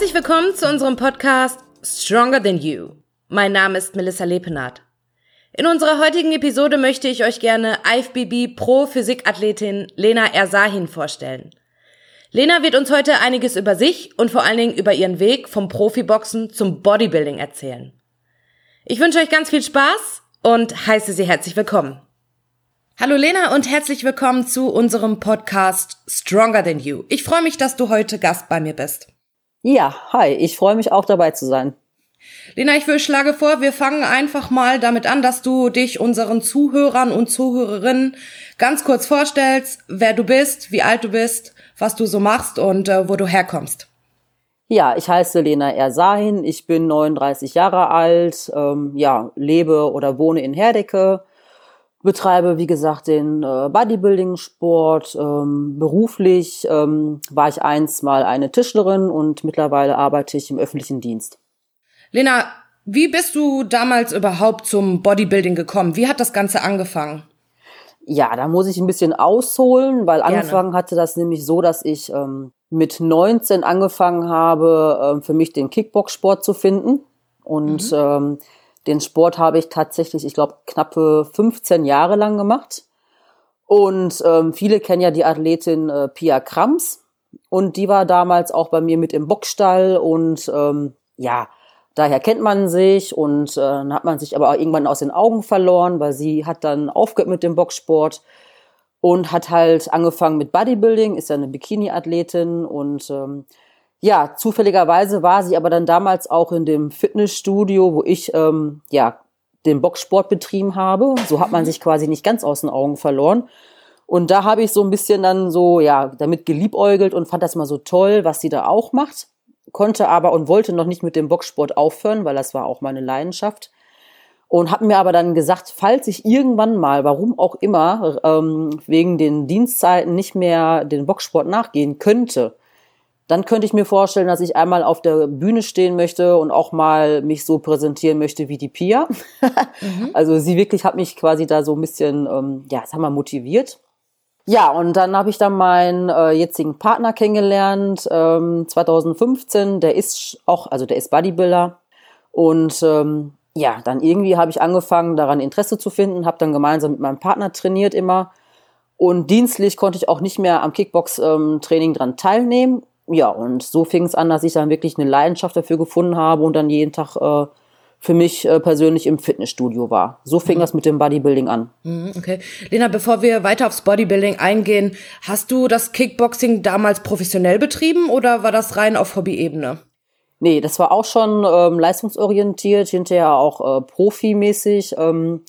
Herzlich willkommen zu unserem Podcast Stronger Than You. Mein Name ist Melissa Lepenath. In unserer heutigen Episode möchte ich euch gerne IFBB Pro Physikathletin Lena Ersahin vorstellen. Lena wird uns heute einiges über sich und vor allen Dingen über ihren Weg vom Profiboxen zum Bodybuilding erzählen. Ich wünsche euch ganz viel Spaß und heiße Sie herzlich willkommen. Hallo Lena und herzlich willkommen zu unserem Podcast Stronger Than You. Ich freue mich, dass du heute Gast bei mir bist. Ja, hi, ich freue mich auch dabei zu sein. Lena, ich schlage vor, wir fangen einfach mal damit an, dass du dich unseren Zuhörern und Zuhörerinnen ganz kurz vorstellst, wer du bist, wie alt du bist, was du so machst und äh, wo du herkommst. Ja, ich heiße Lena Ersahin, ich bin 39 Jahre alt, ähm, ja, lebe oder wohne in Herdecke, betreibe, wie gesagt, den äh, Bodybuilding-Sport. Ähm, beruflich ähm, war ich einst mal eine Tischlerin und mittlerweile arbeite ich im öffentlichen Dienst. Lena, wie bist du damals überhaupt zum Bodybuilding gekommen? Wie hat das Ganze angefangen? Ja, da muss ich ein bisschen ausholen, weil Gerne. angefangen hatte das nämlich so, dass ich ähm, mit 19 angefangen habe, ähm, für mich den Kickbox-Sport zu finden. Und mhm. ähm, den Sport habe ich tatsächlich, ich glaube, knappe 15 Jahre lang gemacht. Und ähm, viele kennen ja die Athletin äh, Pia Krams. Und die war damals auch bei mir mit im Boxstall. Und ähm, ja, daher kennt man sich. Und äh, dann hat man sich aber auch irgendwann aus den Augen verloren, weil sie hat dann aufgehört mit dem Boxsport und hat halt angefangen mit Bodybuilding, ist ja eine Bikini-Athletin und ähm, ja, zufälligerweise war sie aber dann damals auch in dem Fitnessstudio, wo ich ähm, ja den Boxsport betrieben habe. So hat man sich quasi nicht ganz aus den Augen verloren. Und da habe ich so ein bisschen dann so, ja, damit geliebäugelt und fand das mal so toll, was sie da auch macht. Konnte aber und wollte noch nicht mit dem Boxsport aufhören, weil das war auch meine Leidenschaft. Und habe mir aber dann gesagt, falls ich irgendwann mal, warum auch immer, ähm, wegen den Dienstzeiten nicht mehr den Boxsport nachgehen könnte, dann könnte ich mir vorstellen, dass ich einmal auf der Bühne stehen möchte und auch mal mich so präsentieren möchte wie die Pia. mhm. Also sie wirklich hat mich quasi da so ein bisschen, ähm, ja, sag mal, motiviert. Ja, und dann habe ich dann meinen äh, jetzigen Partner kennengelernt, ähm, 2015. Der ist auch, also der ist Bodybuilder. Und ähm, ja, dann irgendwie habe ich angefangen, daran Interesse zu finden, habe dann gemeinsam mit meinem Partner trainiert immer. Und dienstlich konnte ich auch nicht mehr am Kickbox-Training ähm, dran teilnehmen ja, und so fing es an, dass ich dann wirklich eine Leidenschaft dafür gefunden habe und dann jeden Tag äh, für mich äh, persönlich im Fitnessstudio war. So fing mhm. das mit dem Bodybuilding an. Mhm, okay. Lena, bevor wir weiter aufs Bodybuilding eingehen, hast du das Kickboxing damals professionell betrieben oder war das rein auf Hobbyebene? Nee, das war auch schon ähm, leistungsorientiert, hinterher auch äh, profimäßig. Ähm,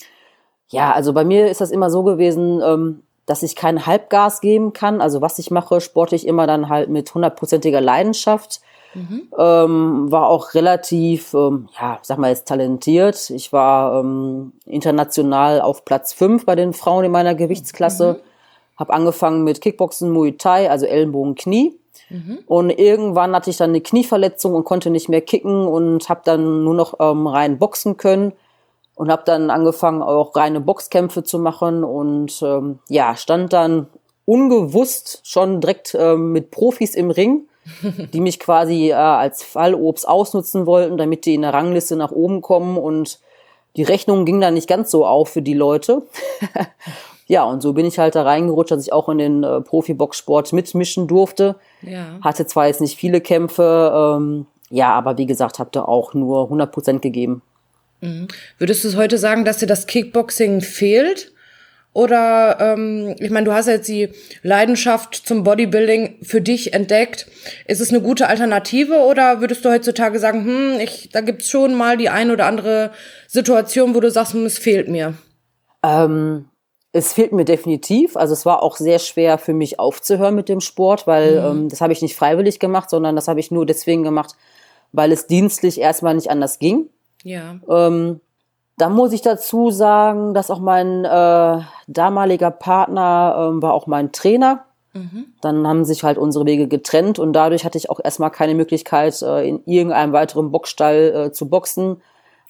ja, also bei mir ist das immer so gewesen, ähm, dass ich kein Halbgas geben kann. Also was ich mache, sporte ich immer dann halt mit hundertprozentiger Leidenschaft. Mhm. Ähm, war auch relativ, ähm, ja, sag mal jetzt talentiert. Ich war ähm, international auf Platz fünf bei den Frauen in meiner Gewichtsklasse. Mhm. Habe angefangen mit Kickboxen, Muay Thai, also Ellenbogen, Knie. Mhm. Und irgendwann hatte ich dann eine Knieverletzung und konnte nicht mehr kicken und habe dann nur noch ähm, rein boxen können und habe dann angefangen, auch reine Boxkämpfe zu machen und ähm, ja, stand dann ungewusst schon direkt ähm, mit Profis im Ring, die mich quasi äh, als Fallobst ausnutzen wollten, damit die in der Rangliste nach oben kommen und die Rechnung ging dann nicht ganz so auf für die Leute. ja, und so bin ich halt da reingerutscht, dass ich auch in den äh, Profiboxsport mitmischen durfte. Ja. Hatte zwar jetzt nicht viele Kämpfe, ähm, ja, aber wie gesagt, habe da auch nur 100 Prozent gegeben. Mhm. Würdest du heute sagen, dass dir das Kickboxing fehlt? Oder ähm, ich meine, du hast jetzt die Leidenschaft zum Bodybuilding für dich entdeckt. Ist es eine gute Alternative oder würdest du heutzutage sagen, hm, ich, da gibt's schon mal die ein oder andere Situation, wo du sagst, hm, es fehlt mir? Ähm, es fehlt mir definitiv. Also es war auch sehr schwer für mich aufzuhören mit dem Sport, weil mhm. ähm, das habe ich nicht freiwillig gemacht, sondern das habe ich nur deswegen gemacht, weil es dienstlich erstmal nicht anders ging. Ja. Ähm, da muss ich dazu sagen, dass auch mein äh, damaliger Partner äh, war auch mein Trainer. Mhm. Dann haben sich halt unsere Wege getrennt und dadurch hatte ich auch erstmal keine Möglichkeit, äh, in irgendeinem weiteren Boxstall äh, zu boxen,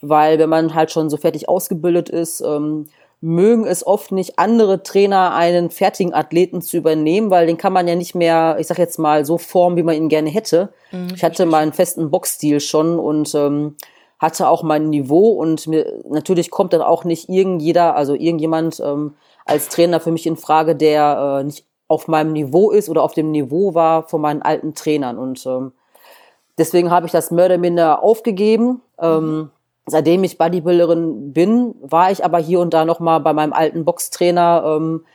weil wenn man halt schon so fertig ausgebildet ist, ähm, mögen es oft nicht, andere Trainer einen fertigen Athleten zu übernehmen, weil den kann man ja nicht mehr, ich sag jetzt mal, so formen, wie man ihn gerne hätte. Mhm, ich hatte meinen festen Boxstil schon und ähm, hatte auch mein Niveau und mir, natürlich kommt dann auch nicht irgendjeder, also irgendjemand ähm, als Trainer für mich in Frage, der äh, nicht auf meinem Niveau ist oder auf dem Niveau war von meinen alten Trainern und ähm, deswegen habe ich das Mörderminder aufgegeben. Ähm, mhm seitdem ich Bodybuilderin bin, war ich aber hier und da noch mal bei meinem alten Boxtrainer ähm,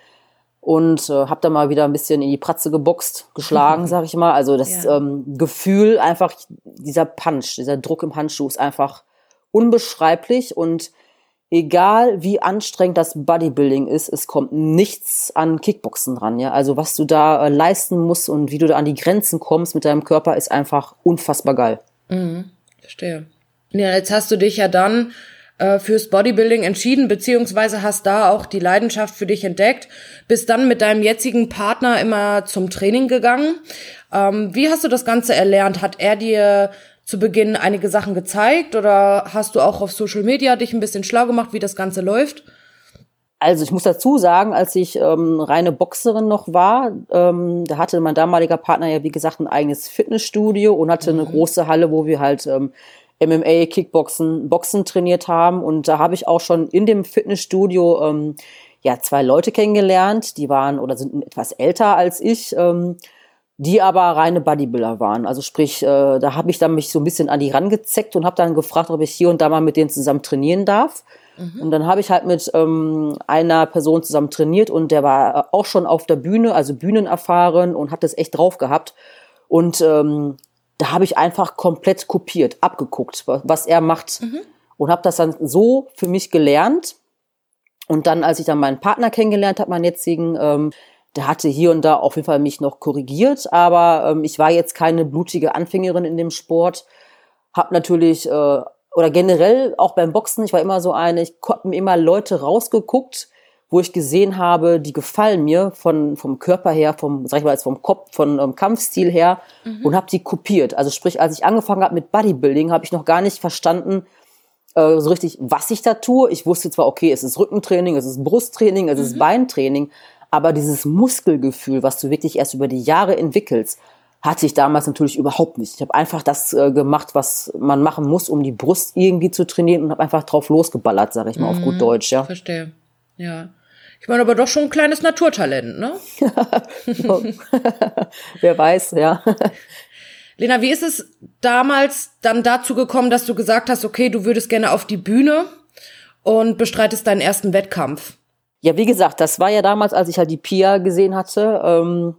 und äh, habe da mal wieder ein bisschen in die Pratze geboxt, geschlagen, sag ich mal. Also das ja. ähm, Gefühl, einfach dieser Punch, dieser Druck im Handschuh ist einfach unbeschreiblich und egal wie anstrengend das Bodybuilding ist, es kommt nichts an Kickboxen dran. Ja, also was du da äh, leisten musst und wie du da an die Grenzen kommst mit deinem Körper, ist einfach unfassbar geil. Mhm, verstehe. Ja, jetzt hast du dich ja dann äh, fürs Bodybuilding entschieden, beziehungsweise hast da auch die Leidenschaft für dich entdeckt, bist dann mit deinem jetzigen Partner immer zum Training gegangen. Ähm, wie hast du das Ganze erlernt? Hat er dir zu Beginn einige Sachen gezeigt oder hast du auch auf Social Media dich ein bisschen schlau gemacht, wie das Ganze läuft? Also ich muss dazu sagen, als ich ähm, reine Boxerin noch war, ähm, da hatte mein damaliger Partner ja wie gesagt ein eigenes Fitnessstudio und hatte mhm. eine große Halle, wo wir halt ähm, MMA, Kickboxen, Boxen trainiert haben. Und da habe ich auch schon in dem Fitnessstudio ähm, ja zwei Leute kennengelernt, die waren oder sind etwas älter als ich. Ähm, die aber reine Bodybuilder waren. Also sprich, äh, da habe ich dann mich so ein bisschen an die rangezeckt und habe dann gefragt, ob ich hier und da mal mit denen zusammen trainieren darf. Mhm. Und dann habe ich halt mit ähm, einer Person zusammen trainiert und der war auch schon auf der Bühne, also Bühnen erfahren und hat das echt drauf gehabt. Und ähm, da habe ich einfach komplett kopiert, abgeguckt, was er macht mhm. und habe das dann so für mich gelernt. Und dann, als ich dann meinen Partner kennengelernt habe, meinen jetzigen, ähm, der hatte hier und da auf jeden Fall mich noch korrigiert, aber ähm, ich war jetzt keine blutige Anfängerin in dem Sport. Hab natürlich äh, oder generell auch beim Boxen, ich war immer so eine, ich habe mir immer Leute rausgeguckt, wo ich gesehen habe, die gefallen mir von, vom Körper her, vom, sag ich mal, jetzt vom Kopf, von ähm, Kampfstil her mhm. und habe die kopiert. Also sprich, als ich angefangen habe mit Bodybuilding, habe ich noch gar nicht verstanden, äh, so richtig, was ich da tue. Ich wusste zwar, okay, es ist Rückentraining, es ist Brusttraining, es mhm. ist Beintraining, aber dieses Muskelgefühl, was du wirklich erst über die Jahre entwickelst, hatte ich damals natürlich überhaupt nicht. Ich habe einfach das äh, gemacht, was man machen muss, um die Brust irgendwie zu trainieren und habe einfach drauf losgeballert, sage ich mal mhm. auf gut mhm. Deutsch. Ja. Verstehe. Ja. Ich meine aber doch schon ein kleines Naturtalent, ne? Wer weiß, ja. Lena, wie ist es damals dann dazu gekommen, dass du gesagt hast, okay, du würdest gerne auf die Bühne und bestreitest deinen ersten Wettkampf? Ja, wie gesagt, das war ja damals, als ich halt die Pia gesehen hatte. Ähm,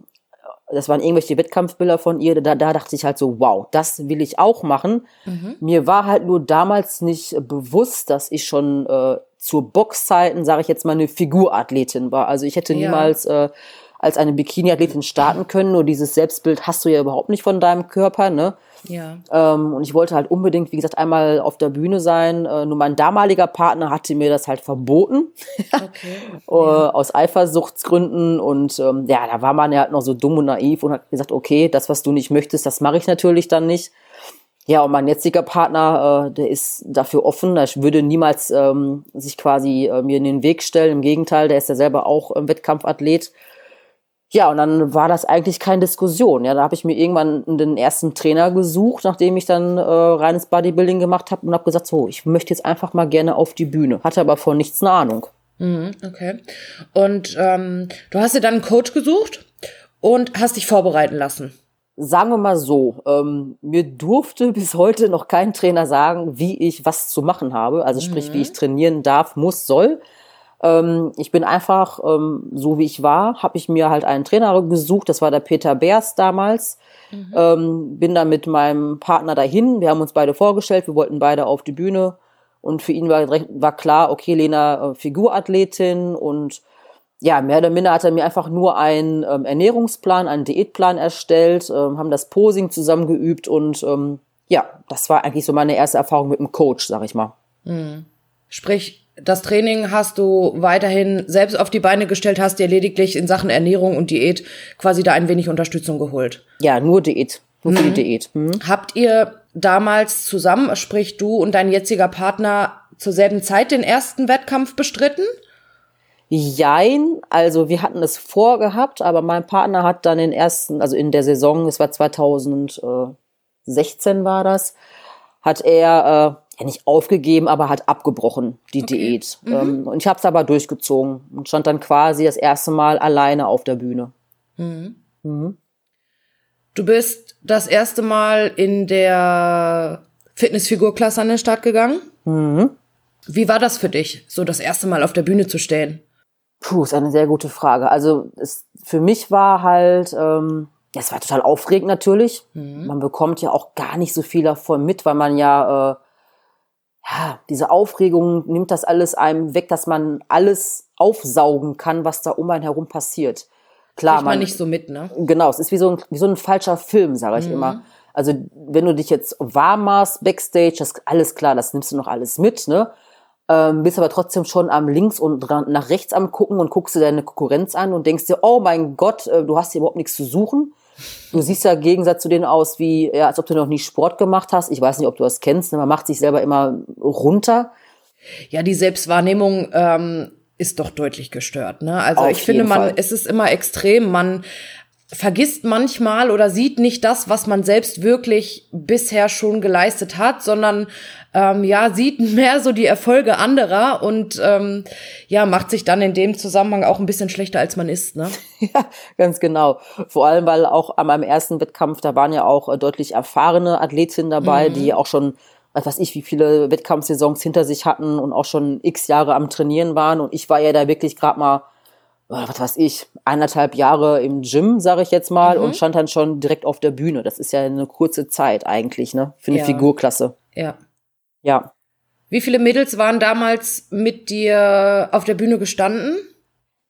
das waren irgendwelche Wettkampfbilder von ihr. Da, da dachte ich halt so, wow, das will ich auch machen. Mhm. Mir war halt nur damals nicht bewusst, dass ich schon äh, zur Boxzeiten, sage ich jetzt mal, eine Figurathletin war. Also ich hätte ja. niemals äh, als eine Bikini-Athletin starten können. Nur dieses Selbstbild hast du ja überhaupt nicht von deinem Körper, ne? Ja. Ähm, und ich wollte halt unbedingt, wie gesagt, einmal auf der Bühne sein. Äh, nur mein damaliger Partner hatte mir das halt verboten. Okay. äh, ja. Aus Eifersuchtsgründen. Und ähm, ja, da war man ja halt noch so dumm und naiv und hat gesagt, okay, das, was du nicht möchtest, das mache ich natürlich dann nicht. Ja, und mein jetziger Partner, äh, der ist dafür offen. Ich würde niemals ähm, sich quasi äh, mir in den Weg stellen. Im Gegenteil, der ist ja selber auch ähm, Wettkampfathlet. Ja, und dann war das eigentlich keine Diskussion. Ja, da habe ich mir irgendwann den ersten Trainer gesucht, nachdem ich dann äh, reines Bodybuilding gemacht habe und habe gesagt, so, ich möchte jetzt einfach mal gerne auf die Bühne. Hatte aber von nichts eine Ahnung. Mhm, okay. Und ähm, du hast dir dann einen Coach gesucht und hast dich vorbereiten lassen sagen wir mal so, ähm, mir durfte bis heute noch kein Trainer sagen, wie ich was zu machen habe. Also sprich, mhm. wie ich trainieren darf, muss, soll. Ähm, ich bin einfach, ähm, so wie ich war, habe ich mir halt einen Trainer gesucht. Das war der Peter Beers damals. Mhm. Ähm, bin dann mit meinem Partner dahin. Wir haben uns beide vorgestellt. Wir wollten beide auf die Bühne. Und für ihn war, war klar, okay, Lena, äh, Figurathletin und ja, mehr oder minder hat er mir einfach nur einen ähm, Ernährungsplan, einen Diätplan erstellt, ähm, haben das Posing zusammengeübt und ähm, ja, das war eigentlich so meine erste Erfahrung mit dem Coach, sag ich mal. Mhm. Sprich, das Training hast du weiterhin selbst auf die Beine gestellt, hast dir lediglich in Sachen Ernährung und Diät quasi da ein wenig Unterstützung geholt. Ja, nur Diät. Nur für die mhm. Diät. Mhm. Habt ihr damals zusammen, sprich du und dein jetziger Partner, zur selben Zeit den ersten Wettkampf bestritten? Jein, also wir hatten es vorgehabt, aber mein Partner hat dann den ersten, also in der Saison, es war 2016 war das, hat er äh, ja nicht aufgegeben, aber hat abgebrochen, die okay. Diät. Mhm. Ähm, und ich habe es aber durchgezogen und stand dann quasi das erste Mal alleine auf der Bühne. Mhm. Mhm. Du bist das erste Mal in der Fitnessfigurklasse an den Start gegangen. Mhm. Wie war das für dich, so das erste Mal auf der Bühne zu stehen? Puh, ist eine sehr gute Frage. Also es, für mich war halt, ähm, ja, es war total aufregend natürlich. Mhm. Man bekommt ja auch gar nicht so viel davon mit, weil man ja, äh, ja, diese Aufregung nimmt das alles einem weg, dass man alles aufsaugen kann, was da um einen herum passiert. Klar, man, man nicht so mit, ne? Genau, es ist wie so ein, wie so ein falscher Film, sage ich mhm. immer. Also wenn du dich jetzt warm machst, Backstage, das ist alles klar, das nimmst du noch alles mit, ne? Ähm, bist aber trotzdem schon am links und nach rechts am gucken und guckst dir deine Konkurrenz an und denkst dir, oh mein Gott, äh, du hast hier überhaupt nichts zu suchen. Du siehst ja im Gegensatz zu denen aus, wie, ja, als ob du noch nie Sport gemacht hast. Ich weiß nicht, ob du das kennst. Ne? Man macht sich selber immer runter. Ja, die Selbstwahrnehmung ähm, ist doch deutlich gestört. Ne? Also Auf ich finde, man, Fall. es ist immer extrem. Man vergisst manchmal oder sieht nicht das, was man selbst wirklich bisher schon geleistet hat, sondern ähm, ja sieht mehr so die Erfolge anderer und ähm, ja macht sich dann in dem Zusammenhang auch ein bisschen schlechter als man ist. Ne? Ja, ganz genau. Vor allem, weil auch an meinem ersten Wettkampf da waren ja auch äh, deutlich erfahrene Athletinnen dabei, mhm. die auch schon was weiß ich, wie viele Wettkampfsaisons hinter sich hatten und auch schon x Jahre am Trainieren waren. Und ich war ja da wirklich gerade mal was weiß ich, eineinhalb Jahre im Gym, sage ich jetzt mal, mhm. und stand dann schon direkt auf der Bühne. Das ist ja eine kurze Zeit eigentlich, ne? Für eine ja. Figurklasse. Ja. Ja. Wie viele Mädels waren damals mit dir auf der Bühne gestanden?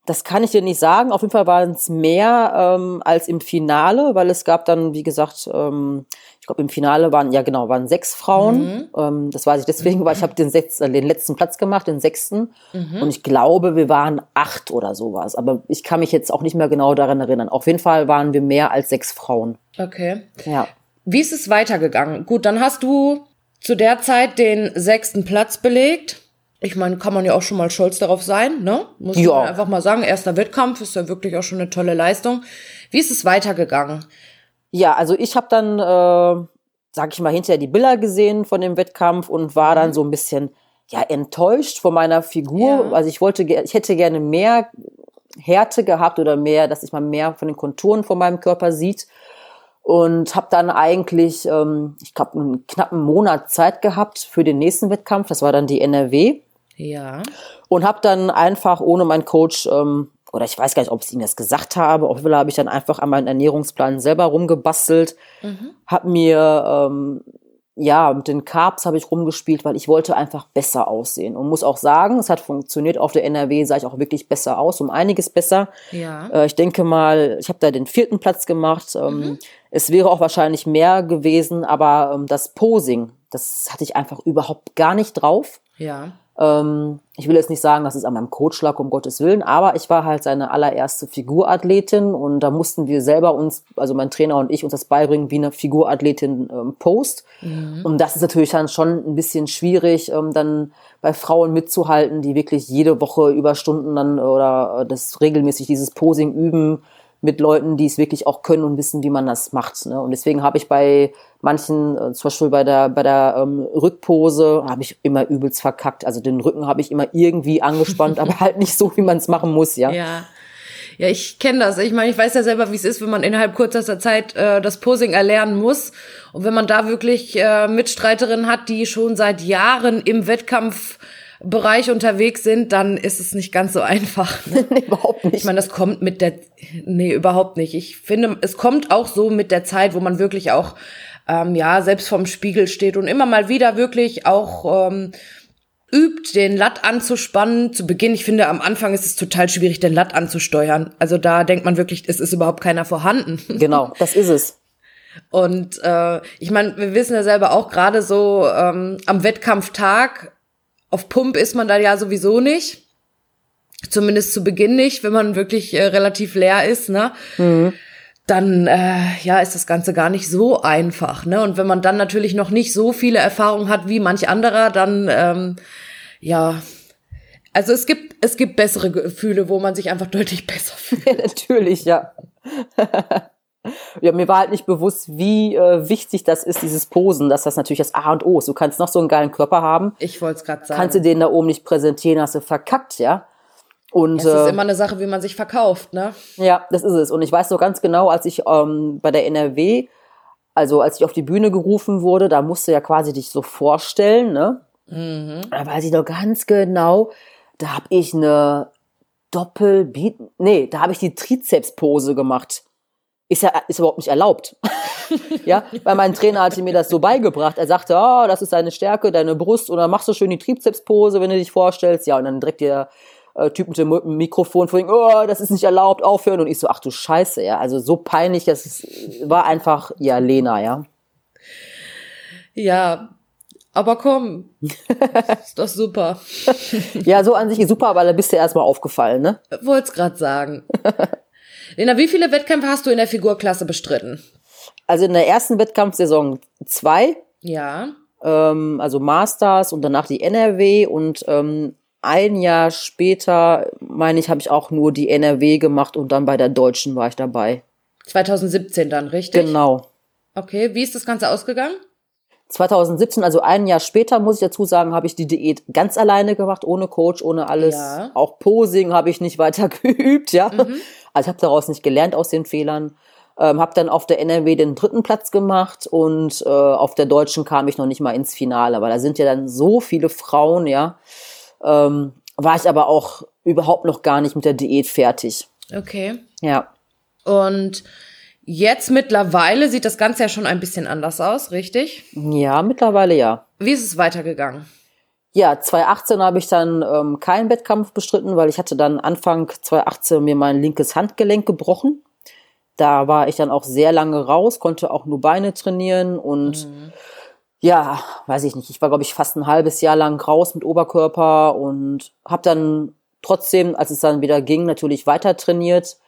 Das kann ich dir nicht sagen. Auf jeden Fall waren es mehr ähm, als im Finale, weil es gab dann, wie gesagt, ähm, ich glaube im Finale waren ja genau waren sechs Frauen. Mhm. Ähm, das weiß ich deswegen, weil ich habe den, äh, den letzten Platz gemacht, den sechsten, mhm. und ich glaube, wir waren acht oder sowas. Aber ich kann mich jetzt auch nicht mehr genau daran erinnern. Auf jeden Fall waren wir mehr als sechs Frauen. Okay. Ja. Wie ist es weitergegangen? Gut, dann hast du zu der Zeit den sechsten Platz belegt ich meine, kann man ja auch schon mal stolz darauf sein, ne? Muss ja. man einfach mal sagen, erster Wettkampf ist ja wirklich auch schon eine tolle Leistung. Wie ist es weitergegangen? Ja, also ich habe dann, äh, sag ich mal, hinterher die Bilder gesehen von dem Wettkampf und war dann mhm. so ein bisschen ja enttäuscht von meiner Figur. Ja. Also ich wollte, ich hätte gerne mehr Härte gehabt oder mehr, dass ich mal mehr von den Konturen von meinem Körper sieht und habe dann eigentlich, ähm, ich glaube, einen knappen Monat Zeit gehabt für den nächsten Wettkampf. Das war dann die NRW. Ja. Und habe dann einfach ohne meinen Coach, ähm, oder ich weiß gar nicht, ob ich ihm das gesagt habe, auf jeden Fall habe ich dann einfach an meinen Ernährungsplan selber rumgebastelt, mhm. habe mir ähm, ja, mit den Carbs habe ich rumgespielt, weil ich wollte einfach besser aussehen. Und muss auch sagen, es hat funktioniert. Auf der NRW sah ich auch wirklich besser aus, um einiges besser. Ja. Äh, ich denke mal, ich habe da den vierten Platz gemacht. Ähm, mhm. Es wäre auch wahrscheinlich mehr gewesen, aber ähm, das Posing, das hatte ich einfach überhaupt gar nicht drauf. Ja. Ähm, ich will jetzt nicht sagen, dass es an meinem Coach lag, um Gottes Willen, aber ich war halt seine allererste Figurathletin und da mussten wir selber uns, also mein Trainer und ich, uns das beibringen, wie eine Figurathletin ähm, post. Mhm. Und das ist natürlich dann schon ein bisschen schwierig, ähm, dann bei Frauen mitzuhalten, die wirklich jede Woche über Stunden dann oder äh, das regelmäßig dieses Posing üben mit Leuten, die es wirklich auch können und wissen, wie man das macht. Ne? Und deswegen habe ich bei manchen, äh, zum Beispiel bei der, bei der ähm, Rückpose, habe ich immer übelst verkackt. Also den Rücken habe ich immer irgendwie angespannt, aber halt nicht so, wie man es machen muss, ja. Ja. Ja, ich kenne das. Ich meine, ich weiß ja selber, wie es ist, wenn man innerhalb kürzester Zeit äh, das Posing erlernen muss. Und wenn man da wirklich äh, Mitstreiterinnen hat, die schon seit Jahren im Wettkampf Bereich unterwegs sind, dann ist es nicht ganz so einfach. Ne? nee, überhaupt nicht. Ich meine, das kommt mit der, nee, überhaupt nicht. Ich finde, es kommt auch so mit der Zeit, wo man wirklich auch, ähm, ja, selbst vorm Spiegel steht und immer mal wieder wirklich auch ähm, übt, den Latt anzuspannen. Zu Beginn, ich finde, am Anfang ist es total schwierig, den Latt anzusteuern. Also da denkt man wirklich, es ist überhaupt keiner vorhanden. Genau, das ist es. Und äh, ich meine, wir wissen ja selber auch gerade so ähm, am Wettkampftag auf Pump ist man da ja sowieso nicht. Zumindest zu Beginn nicht, wenn man wirklich äh, relativ leer ist, ne? Mhm. Dann äh, ja, ist das Ganze gar nicht so einfach, ne? Und wenn man dann natürlich noch nicht so viele Erfahrungen hat wie manch anderer, dann ähm, ja, Also es gibt, es gibt bessere Gefühle, wo man sich einfach deutlich besser fühlt. Natürlich, ja. ja, mir war halt nicht bewusst, wie äh, wichtig das ist, dieses Posen, dass das natürlich das A und O ist. Du kannst noch so einen geilen Körper haben. Ich wollte es gerade sagen. Kannst du den da oben nicht präsentieren, hast du verkackt, ja. Und, es ist äh, immer eine Sache, wie man sich verkauft, ne? Ja, das ist es. Und ich weiß so ganz genau, als ich ähm, bei der NRW, also als ich auf die Bühne gerufen wurde, da musst du ja quasi dich so vorstellen, ne? Mhm. Da weiß ich doch ganz genau, da habe ich eine Doppel, nee, da habe ich die Trizepspose gemacht. Ist ja ist überhaupt nicht erlaubt. ja, weil mein Trainer hatte mir das so beigebracht. Er sagte, oh, das ist deine Stärke, deine Brust, und dann machst du schön die Trizepspose, wenn du dich vorstellst. Ja, und dann direkt der äh, Typ mit dem Mikrofon vorhin, oh, das ist nicht erlaubt, aufhören. Und ich so, ach du Scheiße, ja. Also so peinlich, das ist, war einfach, ja, Lena, ja. Ja, aber komm, ist doch super. ja, so an sich ist super, aber da bist du erstmal aufgefallen, ne? Wollt's grad sagen. Lena, wie viele Wettkämpfe hast du in der Figurklasse bestritten? Also in der ersten Wettkampfsaison zwei. Ja. Ähm, also Masters und danach die NRW und ähm, ein Jahr später, meine ich, habe ich auch nur die NRW gemacht und dann bei der Deutschen war ich dabei. 2017 dann, richtig? Genau. Okay, wie ist das Ganze ausgegangen? 2017, also ein Jahr später, muss ich dazu sagen, habe ich die Diät ganz alleine gemacht, ohne Coach, ohne alles. Ja. Auch Posing habe ich nicht weiter geübt, ja. Mhm. Also ich habe daraus nicht gelernt aus den Fehlern. Ähm, habe dann auf der NRW den dritten Platz gemacht und äh, auf der Deutschen kam ich noch nicht mal ins Finale. Aber da sind ja dann so viele Frauen, ja. Ähm, war ich aber auch überhaupt noch gar nicht mit der Diät fertig. Okay. Ja. Und Jetzt mittlerweile sieht das Ganze ja schon ein bisschen anders aus, richtig? Ja, mittlerweile ja. Wie ist es weitergegangen? Ja, 2018 habe ich dann ähm, keinen Wettkampf bestritten, weil ich hatte dann Anfang 2018 mir mein linkes Handgelenk gebrochen. Da war ich dann auch sehr lange raus, konnte auch nur Beine trainieren und mhm. ja, weiß ich nicht, ich war glaube ich fast ein halbes Jahr lang raus mit Oberkörper und habe dann trotzdem, als es dann wieder ging, natürlich weiter trainiert.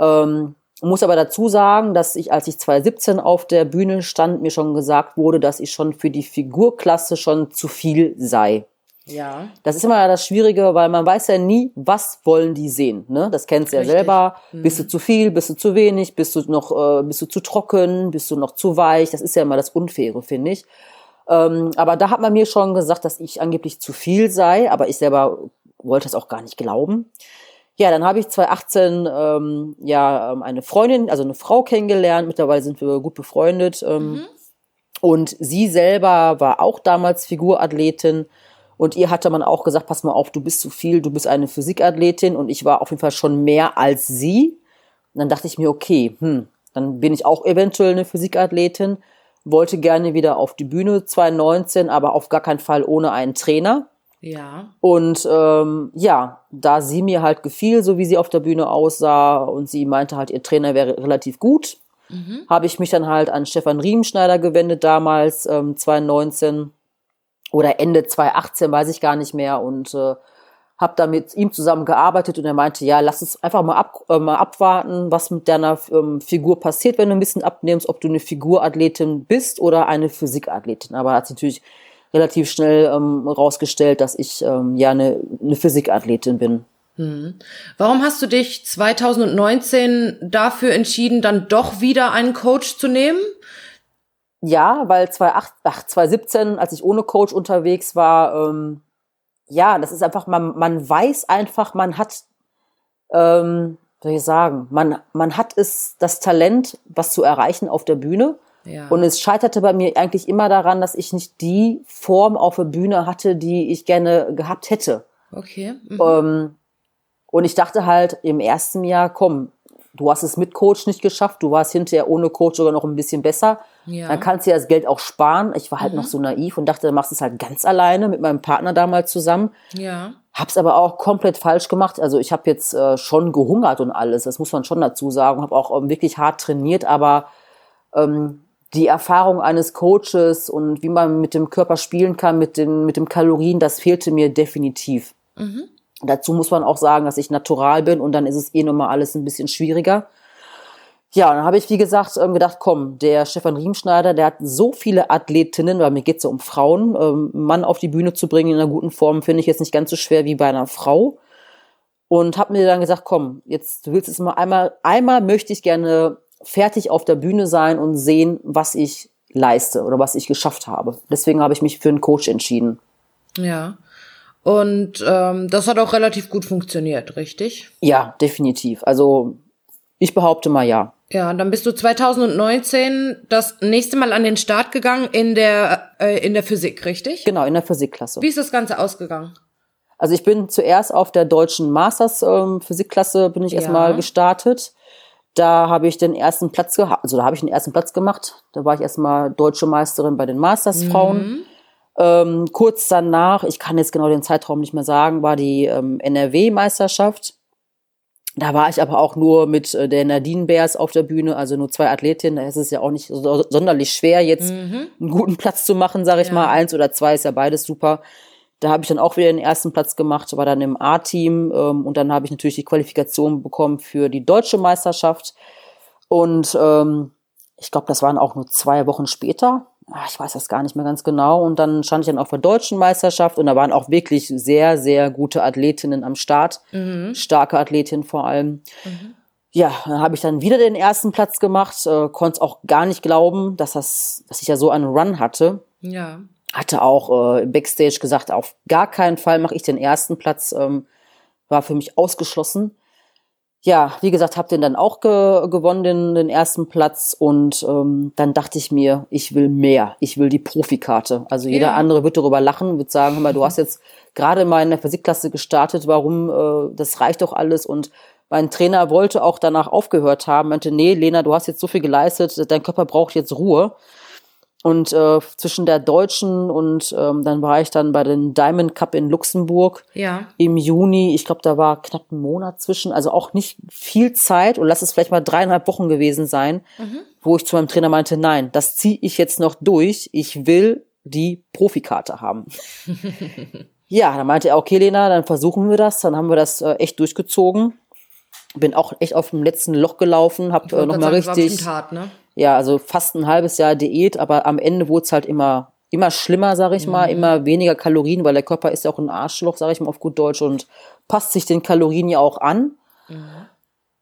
Ähm, muss aber dazu sagen, dass ich, als ich 2017 auf der Bühne stand, mir schon gesagt wurde, dass ich schon für die Figurklasse schon zu viel sei. Ja. Das ist immer das Schwierige, weil man weiß ja nie, was wollen die sehen. Ne? Das kennst du ja selber. Mhm. Bist du zu viel, bist du zu wenig, bist du noch, äh, bist du zu trocken, bist du noch zu weich. Das ist ja immer das Unfaire, finde ich. Ähm, aber da hat man mir schon gesagt, dass ich angeblich zu viel sei, aber ich selber wollte es auch gar nicht glauben. Ja, dann habe ich 2018 ähm, ja ähm, eine Freundin, also eine Frau kennengelernt. Mittlerweile sind wir gut befreundet. Ähm, mhm. Und sie selber war auch damals Figurathletin. Und ihr hatte man auch gesagt, pass mal auf, du bist zu viel, du bist eine Physikathletin. Und ich war auf jeden Fall schon mehr als sie. Und dann dachte ich mir, okay, hm, dann bin ich auch eventuell eine Physikathletin. Wollte gerne wieder auf die Bühne 2019, aber auf gar keinen Fall ohne einen Trainer. Ja. Und ähm, ja, da sie mir halt gefiel, so wie sie auf der Bühne aussah und sie meinte halt, ihr Trainer wäre relativ gut, mhm. habe ich mich dann halt an Stefan Riemenschneider gewendet damals, ähm, 2019 oder Ende 2018, weiß ich gar nicht mehr und äh, habe da mit ihm zusammen gearbeitet und er meinte, ja, lass es einfach mal, ab, äh, mal abwarten, was mit deiner ähm, Figur passiert, wenn du ein bisschen abnimmst, ob du eine Figurathletin bist oder eine Physikathletin. Aber er hat natürlich relativ schnell ähm, rausgestellt, dass ich ähm, ja eine, eine Physikathletin bin. Hm. Warum hast du dich 2019 dafür entschieden, dann doch wieder einen Coach zu nehmen? Ja, weil 2008, ach, 2017, als ich ohne Coach unterwegs war, ähm, ja, das ist einfach, man, man weiß einfach, man hat, ähm, soll ich sagen, man, man hat es, das Talent, was zu erreichen auf der Bühne. Ja. Und es scheiterte bei mir eigentlich immer daran, dass ich nicht die Form auf der Bühne hatte, die ich gerne gehabt hätte. Okay. Mhm. Ähm, und ich dachte halt im ersten Jahr, komm, du hast es mit Coach nicht geschafft, du warst hinterher ohne Coach sogar noch ein bisschen besser. Ja. Dann kannst du ja das Geld auch sparen. Ich war halt mhm. noch so naiv und dachte, du machst es halt ganz alleine mit meinem Partner damals zusammen. Ja. Hab's aber auch komplett falsch gemacht. Also ich habe jetzt äh, schon gehungert und alles, das muss man schon dazu sagen. Habe auch ähm, wirklich hart trainiert, aber ähm, die Erfahrung eines Coaches und wie man mit dem Körper spielen kann, mit den, mit dem Kalorien, das fehlte mir definitiv. Mhm. Dazu muss man auch sagen, dass ich natural bin und dann ist es eh nochmal alles ein bisschen schwieriger. Ja, dann habe ich, wie gesagt, ähm, gedacht, komm, der Stefan Riemschneider, der hat so viele Athletinnen, weil mir geht's ja um Frauen, ähm, Mann auf die Bühne zu bringen in einer guten Form, finde ich jetzt nicht ganz so schwer wie bei einer Frau. Und habe mir dann gesagt, komm, jetzt du willst es mal einmal, einmal möchte ich gerne fertig auf der Bühne sein und sehen, was ich leiste oder was ich geschafft habe. Deswegen habe ich mich für einen Coach entschieden. Ja. Und ähm, das hat auch relativ gut funktioniert, richtig? Ja, definitiv. Also ich behaupte mal ja. Ja, dann bist du 2019 das nächste Mal an den Start gegangen in der, äh, in der Physik, richtig? Genau, in der Physikklasse. Wie ist das Ganze ausgegangen? Also ich bin zuerst auf der deutschen Masters ähm, Physikklasse bin ich ja. erstmal gestartet. Da habe ich den ersten Platz gehabt, also da habe ich den ersten Platz gemacht. Da war ich erstmal deutsche Meisterin bei den Masters Frauen. Mhm. Ähm, kurz danach, ich kann jetzt genau den Zeitraum nicht mehr sagen, war die ähm, NRW-Meisterschaft. Da war ich aber auch nur mit äh, der Nadine Beers auf der Bühne, also nur zwei Athletinnen. Da ist es ja auch nicht so, sonderlich schwer, jetzt mhm. einen guten Platz zu machen, sage ich ja. mal. Eins oder zwei ist ja beides super. Da habe ich dann auch wieder den ersten Platz gemacht, war dann im A-Team ähm, und dann habe ich natürlich die Qualifikation bekommen für die deutsche Meisterschaft. Und ähm, ich glaube, das waren auch nur zwei Wochen später ach, ich weiß das gar nicht mehr ganz genau. Und dann stand ich dann auf der deutschen Meisterschaft und da waren auch wirklich sehr, sehr gute Athletinnen am Start. Mhm. Starke Athletinnen vor allem. Mhm. Ja, dann habe ich dann wieder den ersten Platz gemacht, äh, konnte es auch gar nicht glauben, dass das, dass ich ja so einen Run hatte. Ja. Hatte auch äh, Backstage gesagt, auf gar keinen Fall mache ich den ersten Platz, ähm, war für mich ausgeschlossen ja, wie gesagt, habe den dann auch ge gewonnen, den, den ersten Platz. Und ähm, dann dachte ich mir, ich will mehr. Ich will die Profikarte. Also jeder ja. andere wird darüber lachen, wird sagen, hör mal, du hast jetzt gerade mal in der Physikklasse gestartet, warum, äh, das reicht doch alles. Und mein Trainer wollte auch danach aufgehört haben, meinte, nee, Lena, du hast jetzt so viel geleistet, dein Körper braucht jetzt Ruhe. Und äh, zwischen der deutschen und ähm, dann war ich dann bei den Diamond Cup in Luxemburg ja. im Juni. Ich glaube, da war knapp ein Monat zwischen, also auch nicht viel Zeit und lass es vielleicht mal dreieinhalb Wochen gewesen sein, mhm. wo ich zu meinem Trainer meinte, nein, das ziehe ich jetzt noch durch. Ich will die Profikarte haben. ja, dann meinte er, okay, Lena, dann versuchen wir das. Dann haben wir das äh, echt durchgezogen. Bin auch echt auf dem letzten Loch gelaufen, habe äh, nochmal richtig. Hart, ne? Ja, also fast ein halbes Jahr Diät, aber am Ende wurde es halt immer, immer schlimmer, sag ich mhm. mal, immer weniger Kalorien, weil der Körper ist ja auch ein Arschloch, sag ich mal auf gut Deutsch, und passt sich den Kalorien ja auch an. Mhm.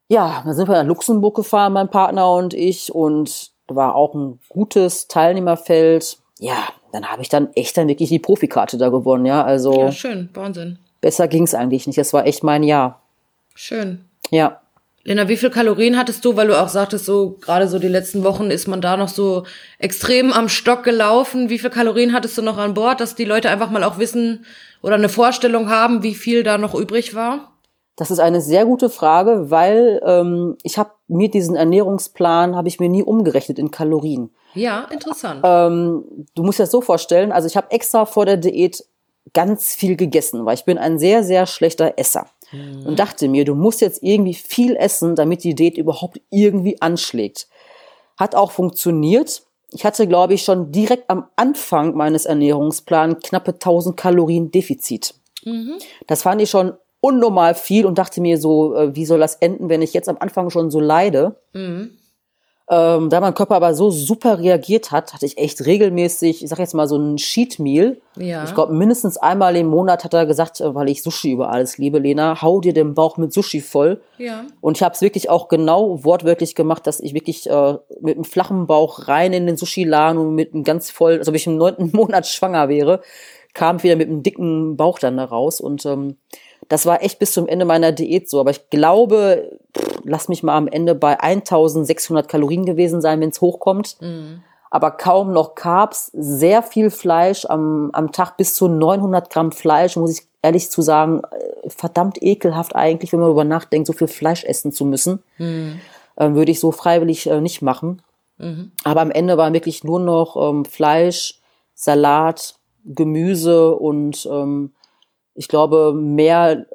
Ja, dann sind wir nach Luxemburg gefahren, mein Partner und ich, und war auch ein gutes Teilnehmerfeld. Ja, dann habe ich dann echt dann wirklich die Profikarte da gewonnen, ja, also. Ja, schön, Wahnsinn. Besser ging's eigentlich nicht, das war echt mein Jahr. Schön. Ja. Lena, wie viel Kalorien hattest du, weil du auch sagtest, so gerade so die letzten Wochen ist man da noch so extrem am Stock gelaufen. Wie viel Kalorien hattest du noch an Bord, dass die Leute einfach mal auch wissen oder eine Vorstellung haben, wie viel da noch übrig war? Das ist eine sehr gute Frage, weil ähm, ich habe mir diesen Ernährungsplan habe ich mir nie umgerechnet in Kalorien. Ja, interessant. Ähm, du musst dir das so vorstellen. Also ich habe extra vor der Diät ganz viel gegessen, weil ich bin ein sehr sehr schlechter Esser mhm. und dachte mir, du musst jetzt irgendwie viel essen, damit die Diät überhaupt irgendwie anschlägt. Hat auch funktioniert. Ich hatte, glaube ich, schon direkt am Anfang meines Ernährungsplans knappe 1000 Kalorien Defizit. Mhm. Das fand ich schon unnormal viel und dachte mir so, äh, wie soll das enden, wenn ich jetzt am Anfang schon so leide? Mhm. Ähm, da mein Körper aber so super reagiert hat, hatte ich echt regelmäßig, ich sag jetzt mal so ein Sheet Meal. Ja. Ich glaube, mindestens einmal im Monat hat er gesagt, äh, weil ich Sushi über alles liebe, Lena, hau dir den Bauch mit Sushi voll. Ja. Und ich habe es wirklich auch genau wortwörtlich gemacht, dass ich wirklich äh, mit einem flachen Bauch rein in den Sushi-Laden und mit einem ganz voll, als ob ich im neunten Monat schwanger wäre, kam wieder mit einem dicken Bauch dann da raus. Und ähm, das war echt bis zum Ende meiner Diät so. Aber ich glaube, pff, lass mich mal am Ende bei 1600 Kalorien gewesen sein, wenn es hochkommt. Mhm. Aber kaum noch Carbs, sehr viel Fleisch am, am Tag bis zu 900 Gramm Fleisch, muss ich ehrlich zu sagen, äh, verdammt ekelhaft eigentlich, wenn man darüber nachdenkt, so viel Fleisch essen zu müssen. Mhm. Ähm, würde ich so freiwillig äh, nicht machen. Mhm. Aber am Ende war wirklich nur noch ähm, Fleisch, Salat, Gemüse und ähm, ich glaube, mehr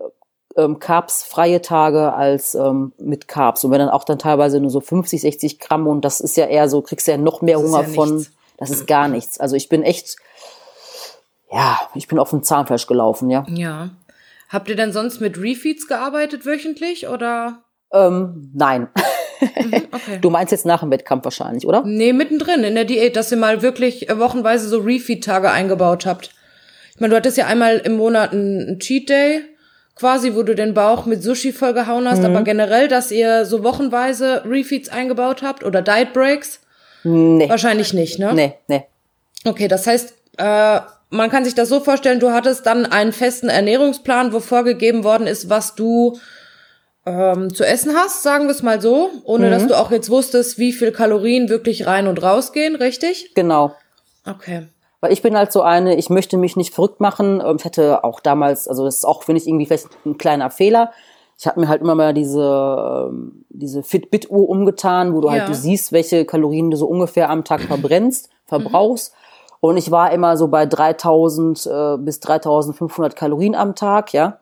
ähm, Carbs freie Tage als ähm, mit Carbs. Und wenn dann auch dann teilweise nur so 50, 60 Gramm und das ist ja eher so, kriegst du ja noch mehr Hunger ja von. Nichts. Das ist gar nichts. Also ich bin echt, ja, ich bin auf dem Zahnfleisch gelaufen, ja. Ja. Habt ihr denn sonst mit Refeeds gearbeitet wöchentlich oder? Ähm, nein. Mhm, okay. Du meinst jetzt nach dem Wettkampf wahrscheinlich, oder? Nee, mittendrin in der Diät, dass ihr mal wirklich wochenweise so Refeed-Tage eingebaut habt. Ich meine, du hattest ja einmal im Monat einen Cheat Day, quasi, wo du den Bauch mit Sushi vollgehauen hast, mhm. aber generell, dass ihr so wochenweise Refeeds eingebaut habt oder Diet Breaks? Nee. Wahrscheinlich nicht, ne? Nee, nee. Okay, das heißt, äh, man kann sich das so vorstellen, du hattest dann einen festen Ernährungsplan, wo vorgegeben worden ist, was du ähm, zu essen hast, sagen wir es mal so, ohne mhm. dass du auch jetzt wusstest, wie viel Kalorien wirklich rein und rausgehen, richtig? Genau. Okay. Weil ich bin halt so eine, ich möchte mich nicht verrückt machen. Ähm, ich hätte auch damals, also das ist auch, finde ich, irgendwie vielleicht ein kleiner Fehler. Ich habe mir halt immer mal diese, ähm, diese Fitbit-Uhr umgetan, wo du halt ja. halt du siehst, welche Kalorien du so ungefähr am Tag verbrennst, verbrauchst. Mhm. Und ich war immer so bei 3000 äh, bis 3500 Kalorien am Tag, ja.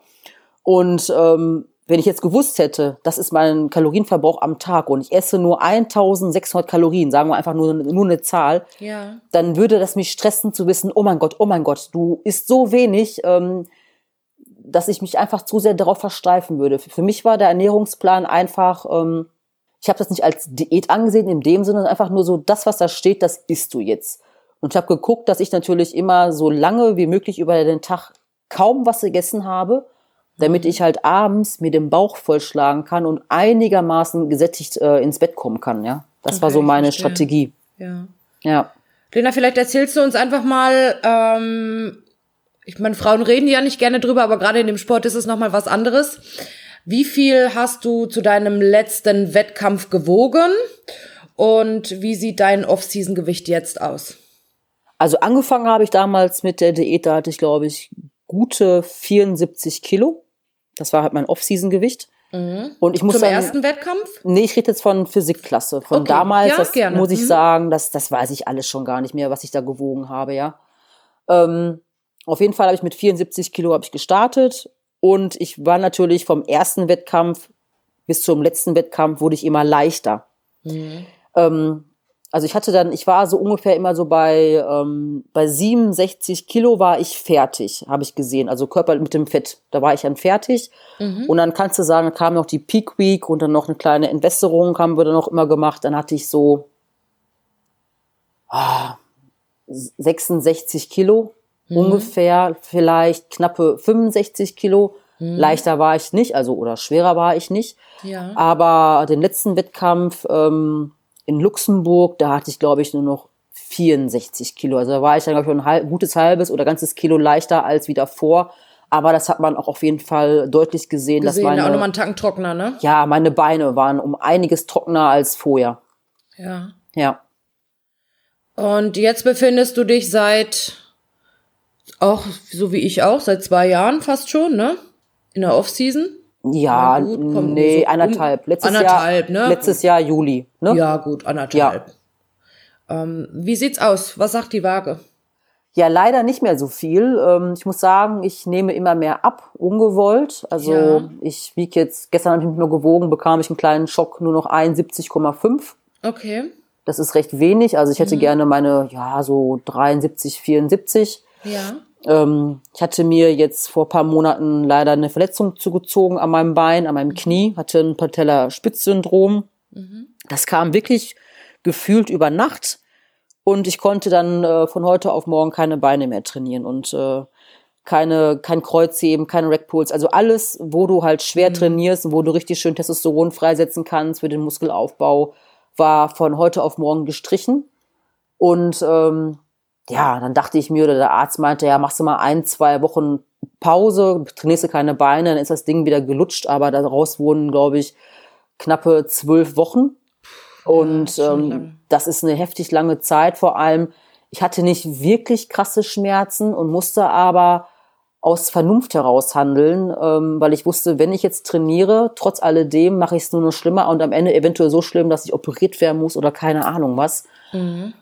Und ähm, wenn ich jetzt gewusst hätte, das ist mein Kalorienverbrauch am Tag und ich esse nur 1600 Kalorien, sagen wir einfach nur, nur eine Zahl, ja. dann würde das mich stressen zu wissen, oh mein Gott, oh mein Gott, du isst so wenig, ähm, dass ich mich einfach zu sehr darauf versteifen würde. Für mich war der Ernährungsplan einfach, ähm, ich habe das nicht als Diät angesehen in dem Sinne, einfach nur so, das, was da steht, das isst du jetzt. Und ich habe geguckt, dass ich natürlich immer so lange wie möglich über den Tag kaum was gegessen habe damit ich halt abends mir den Bauch vollschlagen kann und einigermaßen gesättigt äh, ins Bett kommen kann, ja. Das okay, war so meine Strategie. Ja. Ja. Lena, vielleicht erzählst du uns einfach mal, ähm, ich meine, Frauen reden ja nicht gerne drüber, aber gerade in dem Sport ist es nochmal was anderes. Wie viel hast du zu deinem letzten Wettkampf gewogen? Und wie sieht dein Off-Season-Gewicht jetzt aus? Also angefangen habe ich damals mit der Diät, da hatte ich, glaube ich, gute 74 Kilo. Das war halt mein Off-Season-Gewicht. Mhm. Und ich muss Zum sagen, ersten Wettkampf? Nee, ich rede jetzt von Physikklasse. Von okay. damals, ja, das gerne. muss ich mhm. sagen, das, das weiß ich alles schon gar nicht mehr, was ich da gewogen habe, ja. Ähm, auf jeden Fall habe ich mit 74 Kilo habe ich gestartet und ich war natürlich vom ersten Wettkampf bis zum letzten Wettkampf wurde ich immer leichter. Mhm. Ähm, also ich hatte dann, ich war so ungefähr immer so bei, ähm, bei 67 Kilo war ich fertig, habe ich gesehen. Also Körper mit dem Fett, da war ich dann fertig. Mhm. Und dann kannst du sagen, kam noch die Peak Week und dann noch eine kleine Entwässerung haben wir dann noch immer gemacht. Dann hatte ich so ah, 66 Kilo mhm. ungefähr, vielleicht knappe 65 Kilo. Mhm. Leichter war ich nicht, also oder schwerer war ich nicht. Ja. Aber den letzten Wettkampf ähm, in Luxemburg, da hatte ich, glaube ich, nur noch 64 Kilo. Also da war ich dann, glaube ich, ein halb, gutes halbes oder ganzes Kilo leichter als wie davor. Aber das hat man auch auf jeden Fall deutlich gesehen, gesehen dass meine... auch nochmal einen Tacken trockener, ne? Ja, meine Beine waren um einiges trockener als vorher. Ja. Ja. Und jetzt befindest du dich seit, auch so wie ich auch, seit zwei Jahren fast schon, ne? In der Off-Season. Ja, gut, nee, so anderthalb. Letztes anderthalb, Jahr, ne? Letztes Jahr Juli, ne? Ja, gut, anderthalb. Ja. Ähm, wie sieht's aus? Was sagt die Waage? Ja, leider nicht mehr so viel. Ähm, ich muss sagen, ich nehme immer mehr ab, ungewollt. Also ja. ich wiege jetzt, gestern habe ich mich nur gewogen, bekam ich einen kleinen Schock, nur noch 71,5. Okay. Das ist recht wenig. Also ich hätte mhm. gerne meine, ja, so 73, 74. Ja. Ähm, ich hatte mir jetzt vor paar Monaten leider eine Verletzung zugezogen an meinem Bein, an meinem Knie, hatte ein Patellaspitzsyndrom. Mhm. Das kam wirklich gefühlt über Nacht und ich konnte dann äh, von heute auf morgen keine Beine mehr trainieren und äh, keine, kein Kreuzheben, keine Rackpulls, also alles, wo du halt schwer mhm. trainierst und wo du richtig schön Testosteron freisetzen kannst für den Muskelaufbau, war von heute auf morgen gestrichen. Und ähm, ja, dann dachte ich mir, oder der Arzt meinte, ja, machst du mal ein, zwei Wochen Pause, trainierst du keine Beine, dann ist das Ding wieder gelutscht, aber daraus wurden, glaube ich, knappe zwölf Wochen. Und ja, ähm, das ist eine heftig lange Zeit. Vor allem, ich hatte nicht wirklich krasse Schmerzen und musste aber aus Vernunft heraus handeln, ähm, weil ich wusste, wenn ich jetzt trainiere, trotz alledem mache ich es nur noch schlimmer und am Ende eventuell so schlimm, dass ich operiert werden muss oder keine Ahnung was. Mhm.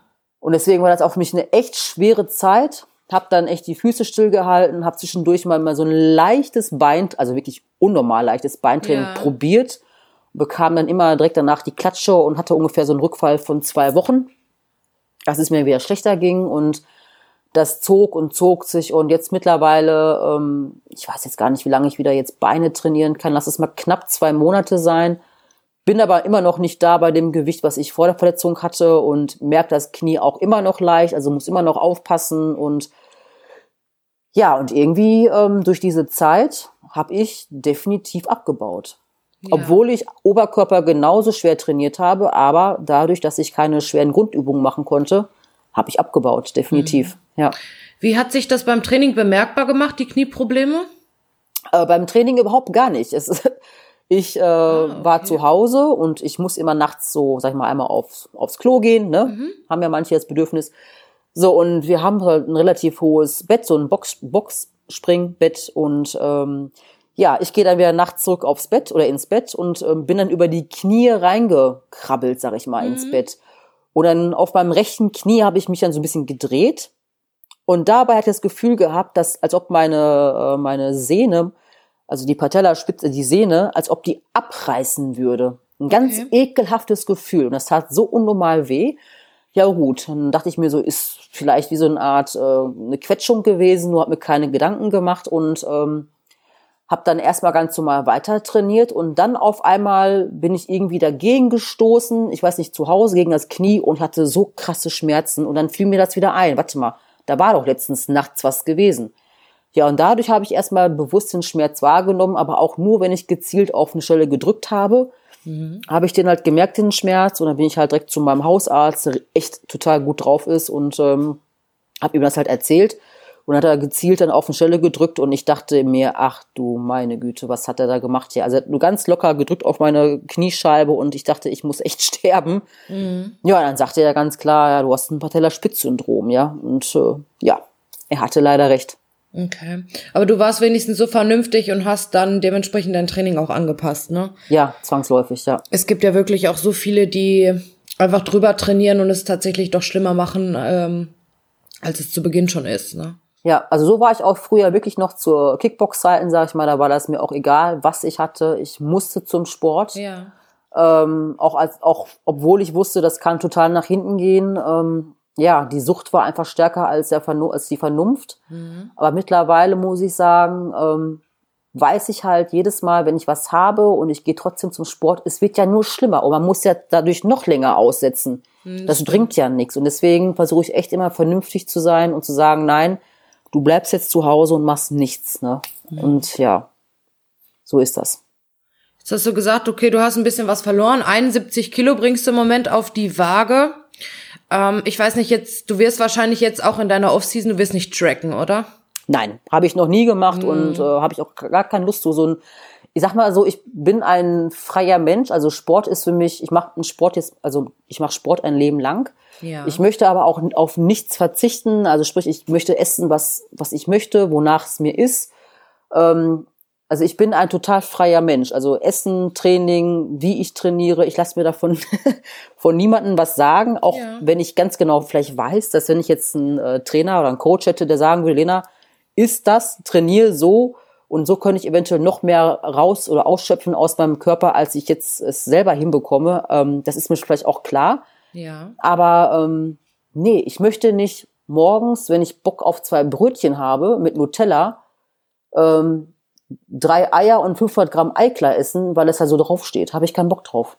Und deswegen war das auch für mich eine echt schwere Zeit. Hab dann echt die Füße stillgehalten, hab zwischendurch mal, mal so ein leichtes Bein, also wirklich unnormal leichtes Beintraining ja. probiert, bekam dann immer direkt danach die Klatsche und hatte ungefähr so einen Rückfall von zwei Wochen, dass es mir wieder schlechter ging und das zog und zog sich. Und jetzt mittlerweile, ähm, ich weiß jetzt gar nicht, wie lange ich wieder jetzt Beine trainieren kann, lass es mal knapp zwei Monate sein, bin aber immer noch nicht da bei dem Gewicht, was ich vor der Verletzung hatte und merke das Knie auch immer noch leicht, also muss immer noch aufpassen und ja, und irgendwie ähm, durch diese Zeit habe ich definitiv abgebaut. Ja. Obwohl ich Oberkörper genauso schwer trainiert habe, aber dadurch, dass ich keine schweren Grundübungen machen konnte, habe ich abgebaut, definitiv. Mhm. Ja. Wie hat sich das beim Training bemerkbar gemacht, die Knieprobleme? Äh, beim Training überhaupt gar nicht. Es, ich äh, ah, okay. war zu Hause und ich muss immer nachts so, sag ich mal, einmal aufs, aufs Klo gehen. Ne? Mhm. Haben ja manche das Bedürfnis. So, und wir haben halt ein relativ hohes Bett, so ein Box, Boxspringbett. Und ähm, ja, ich gehe dann wieder nachts zurück aufs Bett oder ins Bett und ähm, bin dann über die Knie reingekrabbelt, sag ich mal, mhm. ins Bett. Und dann auf meinem rechten Knie habe ich mich dann so ein bisschen gedreht. Und dabei hatte ich das Gefühl gehabt, dass als ob meine, äh, meine Sehne, also die Patellaspitze, die Sehne, als ob die abreißen würde. Ein ganz okay. ekelhaftes Gefühl. Und das tat so unnormal weh. Ja gut, dann dachte ich mir so, ist vielleicht wie so eine Art äh, eine Quetschung gewesen, nur habe mir keine Gedanken gemacht und ähm, habe dann erstmal ganz normal weiter trainiert und dann auf einmal bin ich irgendwie dagegen gestoßen, ich weiß nicht, zu Hause gegen das Knie und hatte so krasse Schmerzen und dann fiel mir das wieder ein. Warte mal, da war doch letztens nachts was gewesen. Ja, und dadurch habe ich erstmal bewusst den Schmerz wahrgenommen, aber auch nur, wenn ich gezielt auf eine Stelle gedrückt habe Mhm. Habe ich den halt gemerkt, den Schmerz, und dann bin ich halt direkt zu meinem Hausarzt, der echt total gut drauf ist und ähm, habe ihm das halt erzählt und hat er gezielt dann auf eine Stelle gedrückt und ich dachte mir, ach du meine Güte, was hat er da gemacht hier? Also er hat nur ganz locker gedrückt auf meine Kniescheibe und ich dachte, ich muss echt sterben. Mhm. Ja, dann sagte er ganz klar, ja, du hast ein Patellaspitzsyndrom, ja. Und äh, ja, er hatte leider recht. Okay. Aber du warst wenigstens so vernünftig und hast dann dementsprechend dein Training auch angepasst, ne? Ja, zwangsläufig, ja. Es gibt ja wirklich auch so viele, die einfach drüber trainieren und es tatsächlich doch schlimmer machen, ähm, als es zu Beginn schon ist, ne? Ja, also so war ich auch früher wirklich noch zur Kickbox-Zeiten, sag ich mal, da war das mir auch egal, was ich hatte. Ich musste zum Sport. Ja. Ähm, auch als, auch, obwohl ich wusste, das kann total nach hinten gehen. Ähm, ja, die Sucht war einfach stärker als, der Vernu als die Vernunft. Mhm. Aber mittlerweile muss ich sagen, ähm, weiß ich halt jedes Mal, wenn ich was habe und ich gehe trotzdem zum Sport, es wird ja nur schlimmer und man muss ja dadurch noch länger aussetzen. Mhm, das bringt ja nichts. Und deswegen versuche ich echt immer vernünftig zu sein und zu sagen, nein, du bleibst jetzt zu Hause und machst nichts. Ne? Mhm. Und ja, so ist das. Jetzt hast du gesagt, okay, du hast ein bisschen was verloren. 71 Kilo bringst du im Moment auf die Waage. Ähm, ich weiß nicht, jetzt, du wirst wahrscheinlich jetzt auch in deiner Offseason, du wirst nicht tracken, oder? Nein, habe ich noch nie gemacht mhm. und äh, habe ich auch gar keine Lust, so, so ein, ich sag mal so, ich bin ein freier Mensch, also Sport ist für mich, ich mache einen Sport jetzt, also ich mache Sport ein Leben lang. Ja. Ich möchte aber auch auf nichts verzichten, also sprich, ich möchte essen, was, was ich möchte, wonach es mir ist. Ähm, also ich bin ein total freier Mensch. Also Essen, Training, wie ich trainiere, ich lasse mir davon von niemandem was sagen, auch ja. wenn ich ganz genau vielleicht weiß, dass wenn ich jetzt einen äh, Trainer oder einen Coach hätte, der sagen würde, Lena, ist das, trainiere so und so könnte ich eventuell noch mehr raus oder ausschöpfen aus meinem Körper, als ich jetzt es selber hinbekomme. Ähm, das ist mir vielleicht auch klar. Ja. Aber ähm, nee, ich möchte nicht morgens, wenn ich Bock auf zwei Brötchen habe mit Nutella, ähm, drei Eier und 500 Gramm Eiklar essen, weil es da so draufsteht. Habe ich keinen Bock drauf.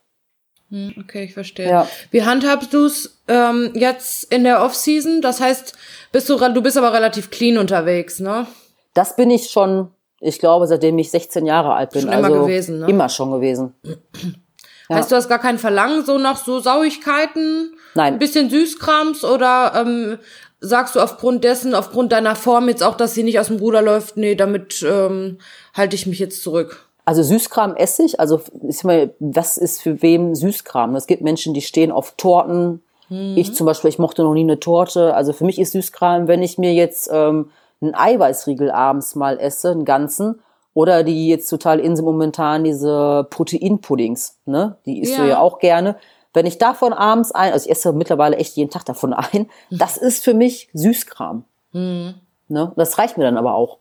Hm, okay, ich verstehe. Ja. Wie handhabst du es ähm, jetzt in der Off-Season? Das heißt, bist du, du bist aber relativ clean unterwegs, ne? Das bin ich schon, ich glaube, seitdem ich 16 Jahre alt bin. Schon immer also gewesen, ne? Immer schon gewesen. Ja. Heißt, du hast gar kein Verlangen so nach so Sauigkeiten? Nein. Ein bisschen Süßkrams oder ähm, sagst du aufgrund dessen, aufgrund deiner Form jetzt auch, dass sie nicht aus dem Ruder läuft, nee, damit ähm, halte ich mich jetzt zurück? Also Süßkram esse ich. Also ich mal, was ist für wem Süßkram? Es gibt Menschen, die stehen auf Torten. Mhm. Ich zum Beispiel, ich mochte noch nie eine Torte. Also für mich ist Süßkram, wenn ich mir jetzt ähm, einen Eiweißriegel abends mal esse, einen ganzen, oder die jetzt total in sind momentan diese Proteinpuddings, ne? Die isst ja. du ja auch gerne. Wenn ich davon abends ein, also ich esse mittlerweile echt jeden Tag davon ein, das ist für mich Süßkram. Mhm. Ne? Das reicht mir dann aber auch.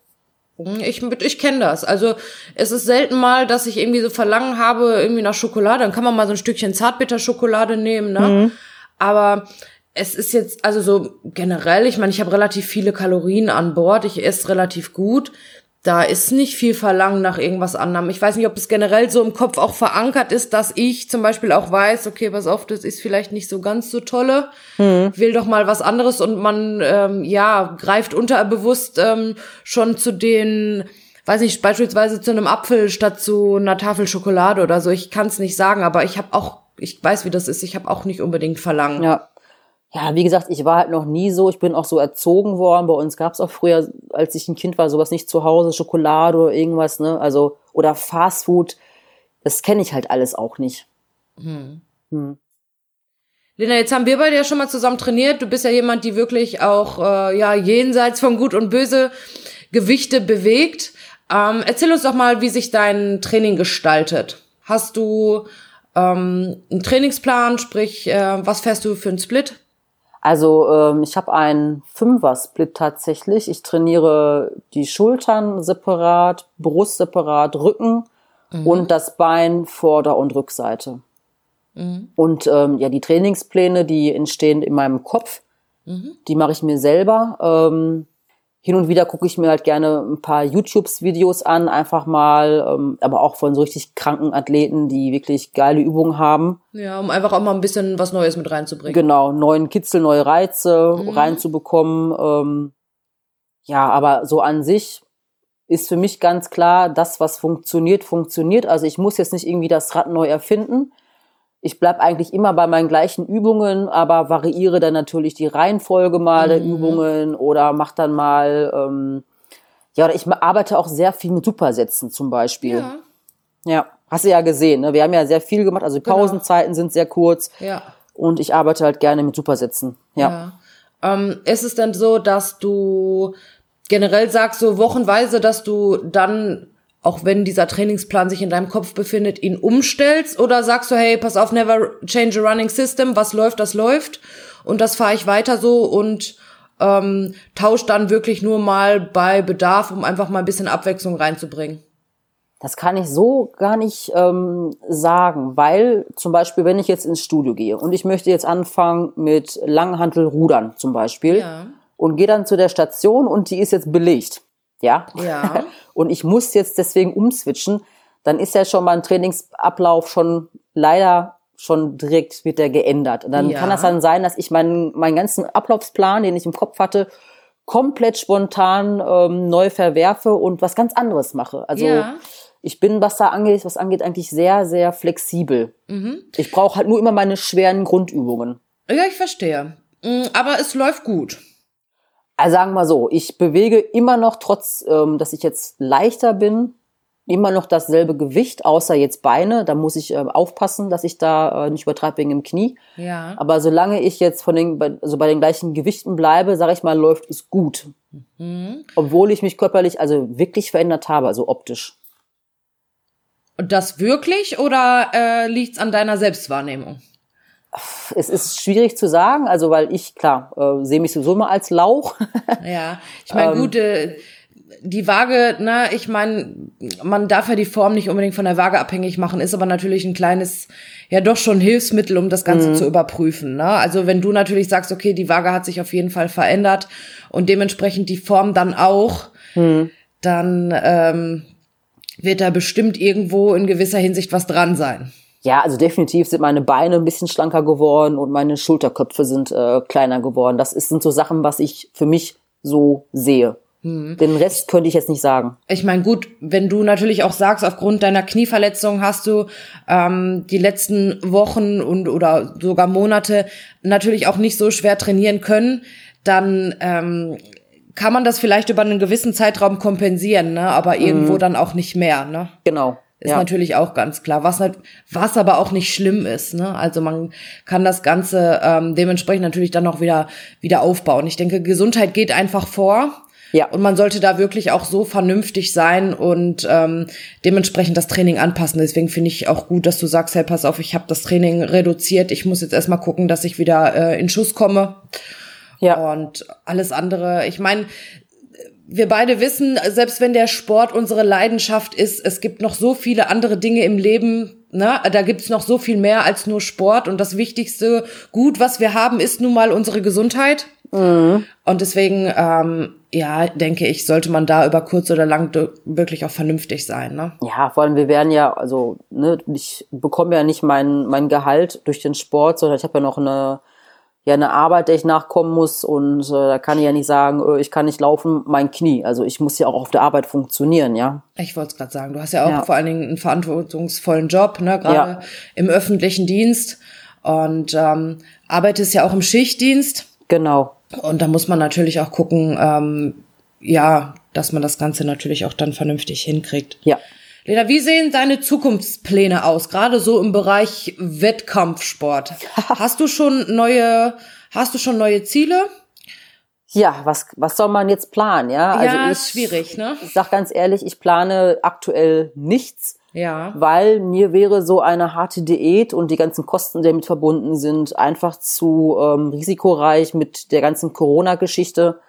Mhm, ich, ich kenne das. Also es ist selten mal, dass ich irgendwie so Verlangen habe, irgendwie nach Schokolade. Dann kann man mal so ein Stückchen Zartbitterschokolade nehmen, ne? Mhm. Aber es ist jetzt, also so generell, ich meine, ich habe relativ viele Kalorien an Bord, ich esse relativ gut. Da ist nicht viel Verlangen nach irgendwas anderem. Ich weiß nicht, ob es generell so im Kopf auch verankert ist, dass ich zum Beispiel auch weiß, okay, pass auf, das ist vielleicht nicht so ganz so tolle, mhm. will doch mal was anderes und man, ähm, ja, greift unterbewusst ähm, schon zu den, weiß nicht, beispielsweise zu einem Apfel statt zu einer Tafel Schokolade oder so. Ich kann es nicht sagen, aber ich habe auch, ich weiß, wie das ist, ich habe auch nicht unbedingt Verlangen. Ja ja, wie gesagt, ich war halt noch nie so, ich bin auch so erzogen worden. Bei uns gab es auch früher, als ich ein Kind war, sowas nicht zu Hause, Schokolade oder irgendwas, ne? Also, oder Fastfood. Das kenne ich halt alles auch nicht. Hm. Hm. Lena, jetzt haben wir beide ja schon mal zusammen trainiert. Du bist ja jemand, die wirklich auch äh, ja jenseits von Gut und Böse Gewichte bewegt. Ähm, erzähl uns doch mal, wie sich dein Training gestaltet. Hast du ähm, einen Trainingsplan, sprich, äh, was fährst du für einen Split? Also ähm, ich habe einen Fünfer-Split tatsächlich. Ich trainiere die Schultern separat, Brust separat, Rücken mhm. und das Bein Vorder- und Rückseite. Mhm. Und ähm, ja, die Trainingspläne, die entstehen in meinem Kopf. Mhm. Die mache ich mir selber. Ähm, hin und wieder gucke ich mir halt gerne ein paar YouTube-Videos an, einfach mal, ähm, aber auch von so richtig kranken Athleten, die wirklich geile Übungen haben. Ja, um einfach auch mal ein bisschen was Neues mit reinzubringen. Genau, neuen Kitzel, neue Reize mhm. reinzubekommen. Ähm, ja, aber so an sich ist für mich ganz klar, das, was funktioniert, funktioniert. Also ich muss jetzt nicht irgendwie das Rad neu erfinden ich bleib eigentlich immer bei meinen gleichen Übungen, aber variiere dann natürlich die Reihenfolge mal mhm. der Übungen oder mach dann mal, ähm, ja, oder ich arbeite auch sehr viel mit Supersätzen zum Beispiel. Ja. Ja, hast du ja gesehen, ne? Wir haben ja sehr viel gemacht, also genau. Pausenzeiten genau. sind sehr kurz. Ja. Und ich arbeite halt gerne mit Supersätzen. Ja. ja. Ähm, ist es denn so, dass du generell sagst, so wochenweise, dass du dann auch wenn dieser Trainingsplan sich in deinem Kopf befindet, ihn umstellst? Oder sagst du, hey, pass auf, never change a running system, was läuft, das läuft und das fahre ich weiter so und ähm, tausch dann wirklich nur mal bei Bedarf, um einfach mal ein bisschen Abwechslung reinzubringen? Das kann ich so gar nicht ähm, sagen, weil zum Beispiel, wenn ich jetzt ins Studio gehe und ich möchte jetzt anfangen mit Langhantelrudern zum Beispiel ja. und gehe dann zu der Station und die ist jetzt belegt ja, ja. und ich muss jetzt deswegen umswitchen, dann ist ja schon mal ein Trainingsablauf schon leider schon direkt wird der geändert. Und dann ja. kann das dann sein, dass ich meinen, meinen ganzen Ablaufsplan, den ich im Kopf hatte, komplett spontan ähm, neu verwerfe und was ganz anderes mache. Also ja. ich bin, was da angeht, was angeht, eigentlich sehr, sehr flexibel. Mhm. Ich brauche halt nur immer meine schweren Grundübungen. Ja, ich verstehe. Mm, aber es läuft gut. Also sagen wir so, ich bewege immer noch, trotz ähm, dass ich jetzt leichter bin, immer noch dasselbe Gewicht, außer jetzt Beine. Da muss ich äh, aufpassen, dass ich da äh, nicht übertreibe wegen dem Knie. Ja. Aber solange ich jetzt von den, also bei den gleichen Gewichten bleibe, sage ich mal, läuft es gut. Mhm. Obwohl ich mich körperlich also wirklich verändert habe, also optisch. Und das wirklich oder äh, liegt es an deiner Selbstwahrnehmung? Es ist schwierig zu sagen, also weil ich, klar, äh, sehe mich sowieso mal als Lauch. ja, ich meine, ähm, gut, äh, die Waage, ne, ich meine, man darf ja die Form nicht unbedingt von der Waage abhängig machen, ist aber natürlich ein kleines, ja doch schon Hilfsmittel, um das Ganze mhm. zu überprüfen. Ne? Also wenn du natürlich sagst, okay, die Waage hat sich auf jeden Fall verändert und dementsprechend die Form dann auch, mhm. dann ähm, wird da bestimmt irgendwo in gewisser Hinsicht was dran sein. Ja, also definitiv sind meine Beine ein bisschen schlanker geworden und meine Schulterköpfe sind äh, kleiner geworden. Das ist, sind so Sachen, was ich für mich so sehe. Hm. Den Rest könnte ich jetzt nicht sagen. Ich meine, gut, wenn du natürlich auch sagst, aufgrund deiner Knieverletzung hast du ähm, die letzten Wochen und oder sogar Monate natürlich auch nicht so schwer trainieren können, dann ähm, kann man das vielleicht über einen gewissen Zeitraum kompensieren, ne? aber irgendwo mhm. dann auch nicht mehr. Ne? Genau. Ist ja. natürlich auch ganz klar, was, halt, was aber auch nicht schlimm ist. Ne? Also man kann das Ganze ähm, dementsprechend natürlich dann noch wieder, wieder aufbauen. Ich denke, Gesundheit geht einfach vor. Ja. Und man sollte da wirklich auch so vernünftig sein und ähm, dementsprechend das Training anpassen. Deswegen finde ich auch gut, dass du sagst, hey, pass auf, ich habe das Training reduziert. Ich muss jetzt erstmal gucken, dass ich wieder äh, in Schuss komme. Ja. Und alles andere, ich meine, wir beide wissen, selbst wenn der Sport unsere Leidenschaft ist, es gibt noch so viele andere Dinge im Leben, ne? da gibt's noch so viel mehr als nur Sport. Und das wichtigste Gut, was wir haben, ist nun mal unsere Gesundheit. Mhm. Und deswegen, ähm, ja, denke ich, sollte man da über kurz oder lang wirklich auch vernünftig sein. Ne? Ja, vor allem wir werden ja, also ne, ich bekomme ja nicht mein, mein Gehalt durch den Sport, sondern ich habe ja noch eine ja eine Arbeit, der ich nachkommen muss und äh, da kann ich ja nicht sagen, äh, ich kann nicht laufen, mein Knie. Also ich muss ja auch auf der Arbeit funktionieren, ja. Ich wollte es gerade sagen, du hast ja auch ja. vor allen Dingen einen verantwortungsvollen Job, ne, gerade ja. im öffentlichen Dienst und ähm, arbeitest ja auch im Schichtdienst. Genau. Und da muss man natürlich auch gucken, ähm, ja, dass man das Ganze natürlich auch dann vernünftig hinkriegt. Ja. Lena, wie sehen deine Zukunftspläne aus, gerade so im Bereich Wettkampfsport? hast du schon neue, hast du schon neue Ziele? Ja, was, was soll man jetzt planen, ja? Also ja, ich, ist schwierig, ne? Ich sag ganz ehrlich, ich plane aktuell nichts. Ja. Weil mir wäre so eine harte Diät und die ganzen Kosten, die damit verbunden sind, einfach zu ähm, risikoreich mit der ganzen Corona-Geschichte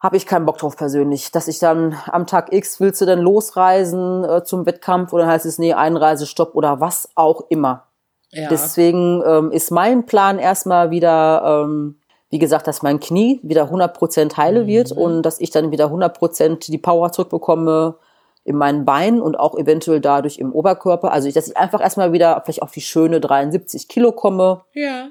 habe ich keinen Bock drauf persönlich, dass ich dann am Tag X willst du dann losreisen äh, zum Wettkampf oder heißt es nee, Einreisestopp oder was auch immer. Ja. Deswegen ähm, ist mein Plan erstmal wieder, ähm, wie gesagt, dass mein Knie wieder 100% heile mhm. wird und dass ich dann wieder 100% die Power zurückbekomme in meinen Beinen und auch eventuell dadurch im Oberkörper. Also, ich, dass ich einfach erstmal wieder vielleicht auf die schöne 73 Kilo komme. Ja.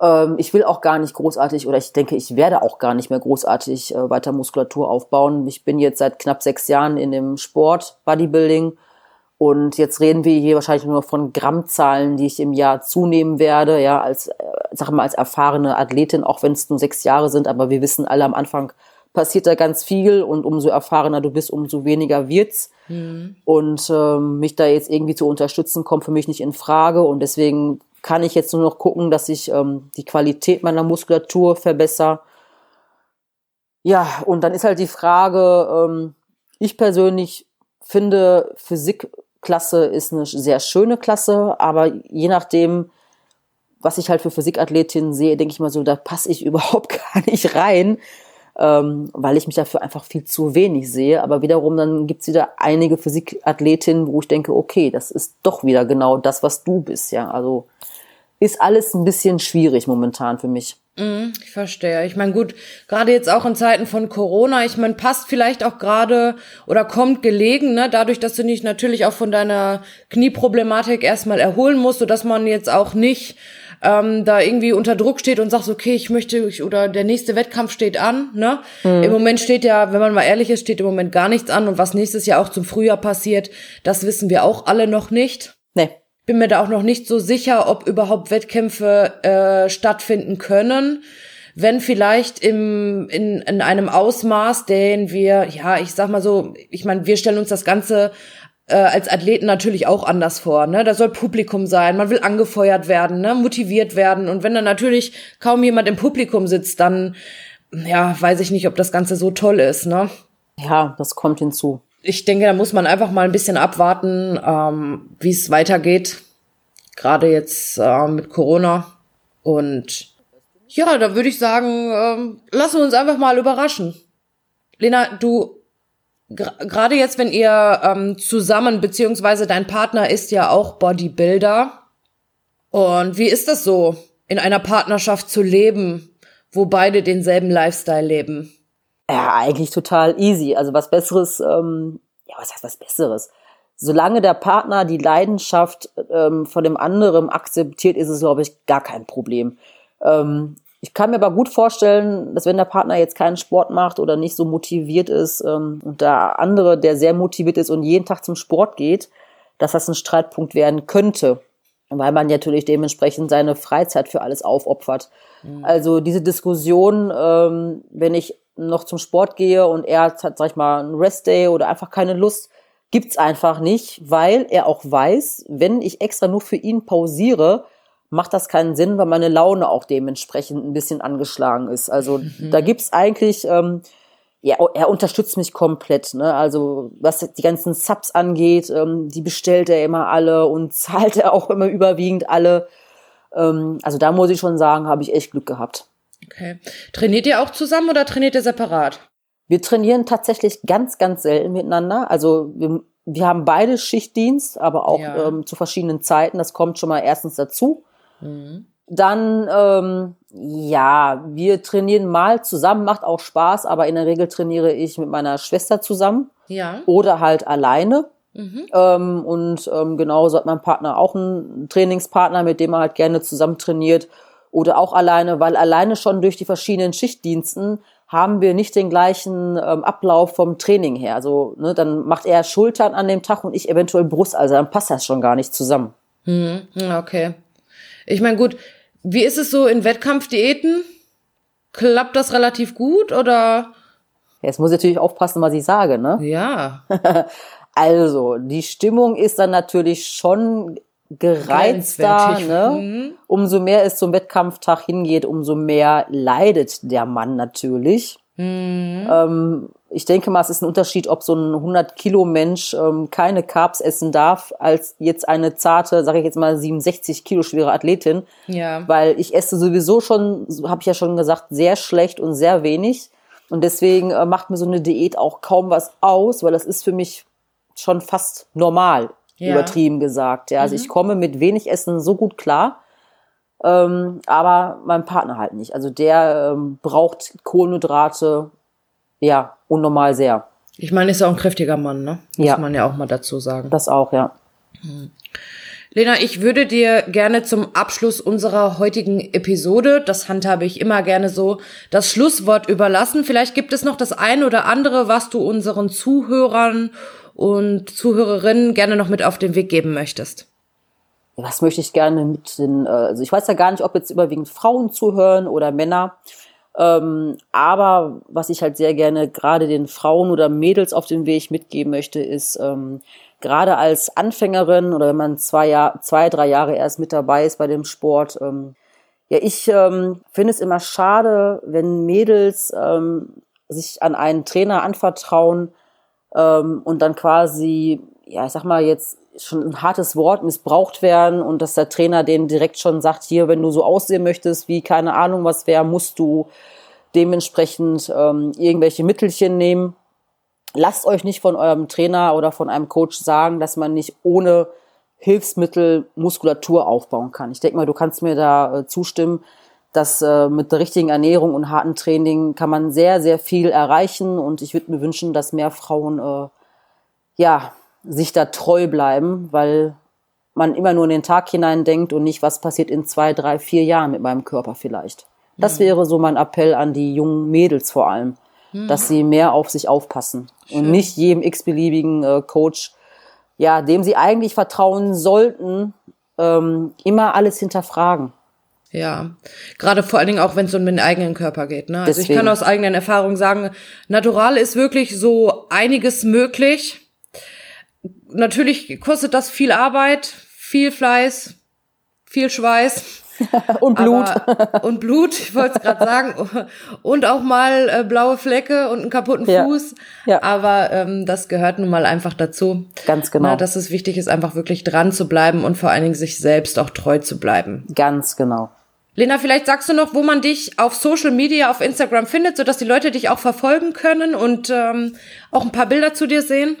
Ähm, ich will auch gar nicht großartig oder ich denke, ich werde auch gar nicht mehr großartig äh, weiter Muskulatur aufbauen. Ich bin jetzt seit knapp sechs Jahren in dem Sport, Bodybuilding. Und jetzt reden wir hier wahrscheinlich nur von Grammzahlen, die ich im Jahr zunehmen werde, ja, als, äh, sag mal, als erfahrene Athletin, auch wenn es nur sechs Jahre sind, aber wir wissen alle am Anfang passiert da ganz viel und umso erfahrener du bist, umso weniger wird's. Mhm. Und ähm, mich da jetzt irgendwie zu unterstützen, kommt für mich nicht in Frage. Und deswegen kann ich jetzt nur noch gucken, dass ich ähm, die Qualität meiner Muskulatur verbessere. Ja, und dann ist halt die Frage, ähm, ich persönlich finde, Physikklasse ist eine sehr schöne Klasse, aber je nachdem, was ich halt für Physikathletin sehe, denke ich mal so, da passe ich überhaupt gar nicht rein ähm, weil ich mich dafür einfach viel zu wenig sehe. Aber wiederum dann gibt's wieder einige Physikathletinnen, wo ich denke, okay, das ist doch wieder genau das, was du bist, ja. Also ist alles ein bisschen schwierig momentan für mich. Mhm, ich verstehe. Ich meine, gut, gerade jetzt auch in Zeiten von Corona, ich meine, passt vielleicht auch gerade oder kommt gelegen, ne, dadurch, dass du dich natürlich auch von deiner Knieproblematik erstmal erholen musst, sodass man jetzt auch nicht ähm, da irgendwie unter Druck steht und sagt, okay, ich möchte, ich, oder der nächste Wettkampf steht an, ne? Mhm. Im Moment steht ja, wenn man mal ehrlich ist, steht im Moment gar nichts an und was nächstes Jahr auch zum Frühjahr passiert, das wissen wir auch alle noch nicht. Nee. Bin mir da auch noch nicht so sicher, ob überhaupt Wettkämpfe äh, stattfinden können wenn vielleicht im, in, in einem Ausmaß, den wir, ja, ich sag mal so, ich meine, wir stellen uns das Ganze äh, als Athleten natürlich auch anders vor. Ne? Da soll Publikum sein, man will angefeuert werden, ne? motiviert werden. Und wenn dann natürlich kaum jemand im Publikum sitzt, dann ja, weiß ich nicht, ob das Ganze so toll ist. Ne? Ja, das kommt hinzu. Ich denke, da muss man einfach mal ein bisschen abwarten, ähm, wie es weitergeht. Gerade jetzt äh, mit Corona. Und ja, da würde ich sagen, ähm, lassen wir uns einfach mal überraschen. Lena, du gerade jetzt, wenn ihr ähm, zusammen, beziehungsweise dein Partner ist ja auch Bodybuilder. Und wie ist das so, in einer Partnerschaft zu leben, wo beide denselben Lifestyle leben? Ja, eigentlich total easy. Also was Besseres, ähm, ja, was heißt was Besseres? Solange der Partner die Leidenschaft ähm, von dem anderen akzeptiert, ist es, glaube ich, gar kein Problem. Ähm, ich kann mir aber gut vorstellen, dass wenn der Partner jetzt keinen Sport macht oder nicht so motiviert ist ähm, und der andere, der sehr motiviert ist und jeden Tag zum Sport geht, dass das ein Streitpunkt werden könnte, weil man natürlich dementsprechend seine Freizeit für alles aufopfert. Mhm. Also diese Diskussion, ähm, wenn ich noch zum Sport gehe und er hat, sag ich mal, einen Restday oder einfach keine Lust, gibt's einfach nicht, weil er auch weiß, wenn ich extra nur für ihn pausiere, macht das keinen Sinn, weil meine Laune auch dementsprechend ein bisschen angeschlagen ist. Also mhm. da gibt's eigentlich, ähm, ja, er unterstützt mich komplett. Ne? Also was die ganzen Subs angeht, ähm, die bestellt er immer alle und zahlt er auch immer überwiegend alle. Ähm, also da muss ich schon sagen, habe ich echt Glück gehabt. Okay. Trainiert ihr auch zusammen oder trainiert ihr separat? Wir trainieren tatsächlich ganz, ganz selten miteinander. Also wir, wir haben beide Schichtdienst, aber auch ja. ähm, zu verschiedenen Zeiten. Das kommt schon mal erstens dazu. Mhm. Dann ähm, Ja, wir trainieren mal zusammen, macht auch Spaß, aber in der Regel trainiere ich mit meiner Schwester zusammen. Ja. Oder halt alleine. Mhm. Ähm, und ähm, genauso hat mein Partner auch einen Trainingspartner, mit dem er halt gerne zusammen trainiert. Oder auch alleine, weil alleine schon durch die verschiedenen Schichtdiensten haben wir nicht den gleichen ähm, Ablauf vom Training her. Also ne, dann macht er Schultern an dem Tag und ich eventuell Brust. Also dann passt das schon gar nicht zusammen. Mhm. Okay. Ich meine, gut, wie ist es so in Wettkampfdiäten? Klappt das relativ gut oder? Jetzt muss ich natürlich aufpassen, was ich sage, ne? Ja. also, die Stimmung ist dann natürlich schon gereizter, ne? Mhm. Umso mehr es zum Wettkampftag hingeht, umso mehr leidet der Mann natürlich. Mhm. Ähm, ich denke mal, es ist ein Unterschied, ob so ein 100 Kilo Mensch ähm, keine Carbs essen darf, als jetzt eine zarte, sage ich jetzt mal 67 Kilo schwere Athletin. Ja. Weil ich esse sowieso schon, habe ich ja schon gesagt, sehr schlecht und sehr wenig. Und deswegen äh, macht mir so eine Diät auch kaum was aus, weil das ist für mich schon fast normal, ja. übertrieben gesagt. Ja, also mhm. ich komme mit wenig Essen so gut klar. Ähm, aber mein Partner halt nicht. Also der ähm, braucht Kohlenhydrate, ja, unnormal sehr. Ich meine, ist ja auch ein kräftiger Mann, ne? Muss ja. man ja auch mal dazu sagen. Das auch, ja. Hm. Lena, ich würde dir gerne zum Abschluss unserer heutigen Episode, das handhabe ich immer gerne so, das Schlusswort überlassen. Vielleicht gibt es noch das ein oder andere, was du unseren Zuhörern und Zuhörerinnen gerne noch mit auf den Weg geben möchtest was möchte ich gerne mit den, äh, also ich weiß ja gar nicht, ob jetzt überwiegend Frauen zuhören oder Männer. Ähm, aber was ich halt sehr gerne gerade den Frauen oder Mädels auf den Weg mitgeben möchte, ist ähm, gerade als Anfängerin oder wenn man zwei, Jahr, zwei, drei Jahre erst mit dabei ist bei dem Sport, ähm, ja, ich ähm, finde es immer schade, wenn Mädels ähm, sich an einen Trainer anvertrauen ähm, und dann quasi, ja, ich sag mal jetzt schon ein hartes Wort missbraucht werden und dass der Trainer denen direkt schon sagt, hier, wenn du so aussehen möchtest, wie keine Ahnung was wäre, musst du dementsprechend ähm, irgendwelche Mittelchen nehmen. Lasst euch nicht von eurem Trainer oder von einem Coach sagen, dass man nicht ohne Hilfsmittel Muskulatur aufbauen kann. Ich denke mal, du kannst mir da äh, zustimmen, dass äh, mit der richtigen Ernährung und harten Training kann man sehr, sehr viel erreichen und ich würde mir wünschen, dass mehr Frauen äh, ja sich da treu bleiben, weil man immer nur in den Tag hinein denkt und nicht, was passiert in zwei, drei, vier Jahren mit meinem Körper vielleicht. Das mhm. wäre so mein Appell an die jungen Mädels vor allem, mhm. dass sie mehr auf sich aufpassen Schön. und nicht jedem x-beliebigen äh, Coach, ja, dem sie eigentlich vertrauen sollten, ähm, immer alles hinterfragen. Ja, gerade vor allen Dingen auch, wenn es um den eigenen Körper geht. Ne? Also Deswegen. ich kann aus eigenen Erfahrungen sagen, natural ist wirklich so einiges möglich natürlich kostet das viel Arbeit, viel Fleiß, viel Schweiß. und Blut. Aber, und Blut, ich wollte es gerade sagen. Und auch mal äh, blaue Flecke und einen kaputten Fuß. Ja. ja. Aber ähm, das gehört nun mal einfach dazu. Ganz genau. Na, dass es wichtig ist, einfach wirklich dran zu bleiben und vor allen Dingen sich selbst auch treu zu bleiben. Ganz genau. Lena, vielleicht sagst du noch, wo man dich auf Social Media, auf Instagram findet, sodass die Leute dich auch verfolgen können und ähm, auch ein paar Bilder zu dir sehen?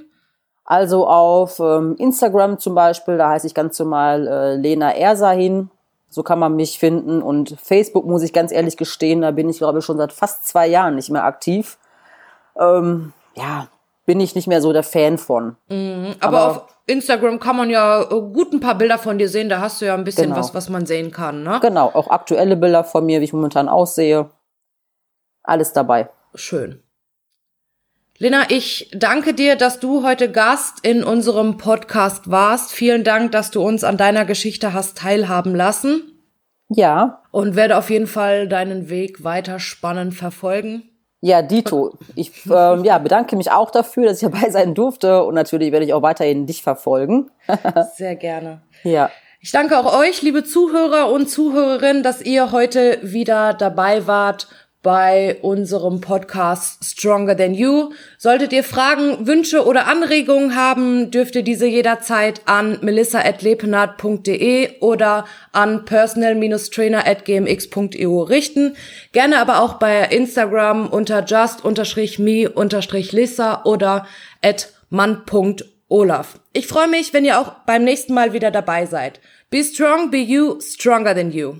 Also auf ähm, Instagram zum Beispiel, da heiße ich ganz normal äh, Lena Ersahin. So kann man mich finden. Und Facebook muss ich ganz ehrlich gestehen, da bin ich, glaube ich, schon seit fast zwei Jahren nicht mehr aktiv. Ähm, ja, bin ich nicht mehr so der Fan von. Mhm, aber, aber, auf Instagram kann man ja äh, gut ein paar Bilder von dir sehen. Da hast du ja ein bisschen genau. was, was man sehen kann, ne? Genau, auch aktuelle Bilder von mir, wie ich momentan aussehe. Alles dabei. Schön. Lena, ich danke dir, dass du heute Gast in unserem Podcast warst. Vielen Dank, dass du uns an deiner Geschichte hast teilhaben lassen. Ja. Und werde auf jeden Fall deinen Weg weiter spannend verfolgen. Ja, Dito. Ich ähm, ja, bedanke mich auch dafür, dass ich dabei sein durfte und natürlich werde ich auch weiterhin dich verfolgen. Sehr gerne. Ja. Ich danke auch euch, liebe Zuhörer und Zuhörerinnen, dass ihr heute wieder dabei wart bei unserem Podcast Stronger Than You. Solltet ihr Fragen, Wünsche oder Anregungen haben, dürft ihr diese jederzeit an melissa.lepenhardt.de oder an personal-trainer.gmx.eu richten. Gerne aber auch bei Instagram unter just-me-lissa oder at man.olaf. Ich freue mich, wenn ihr auch beim nächsten Mal wieder dabei seid. Be strong, be you, stronger than you.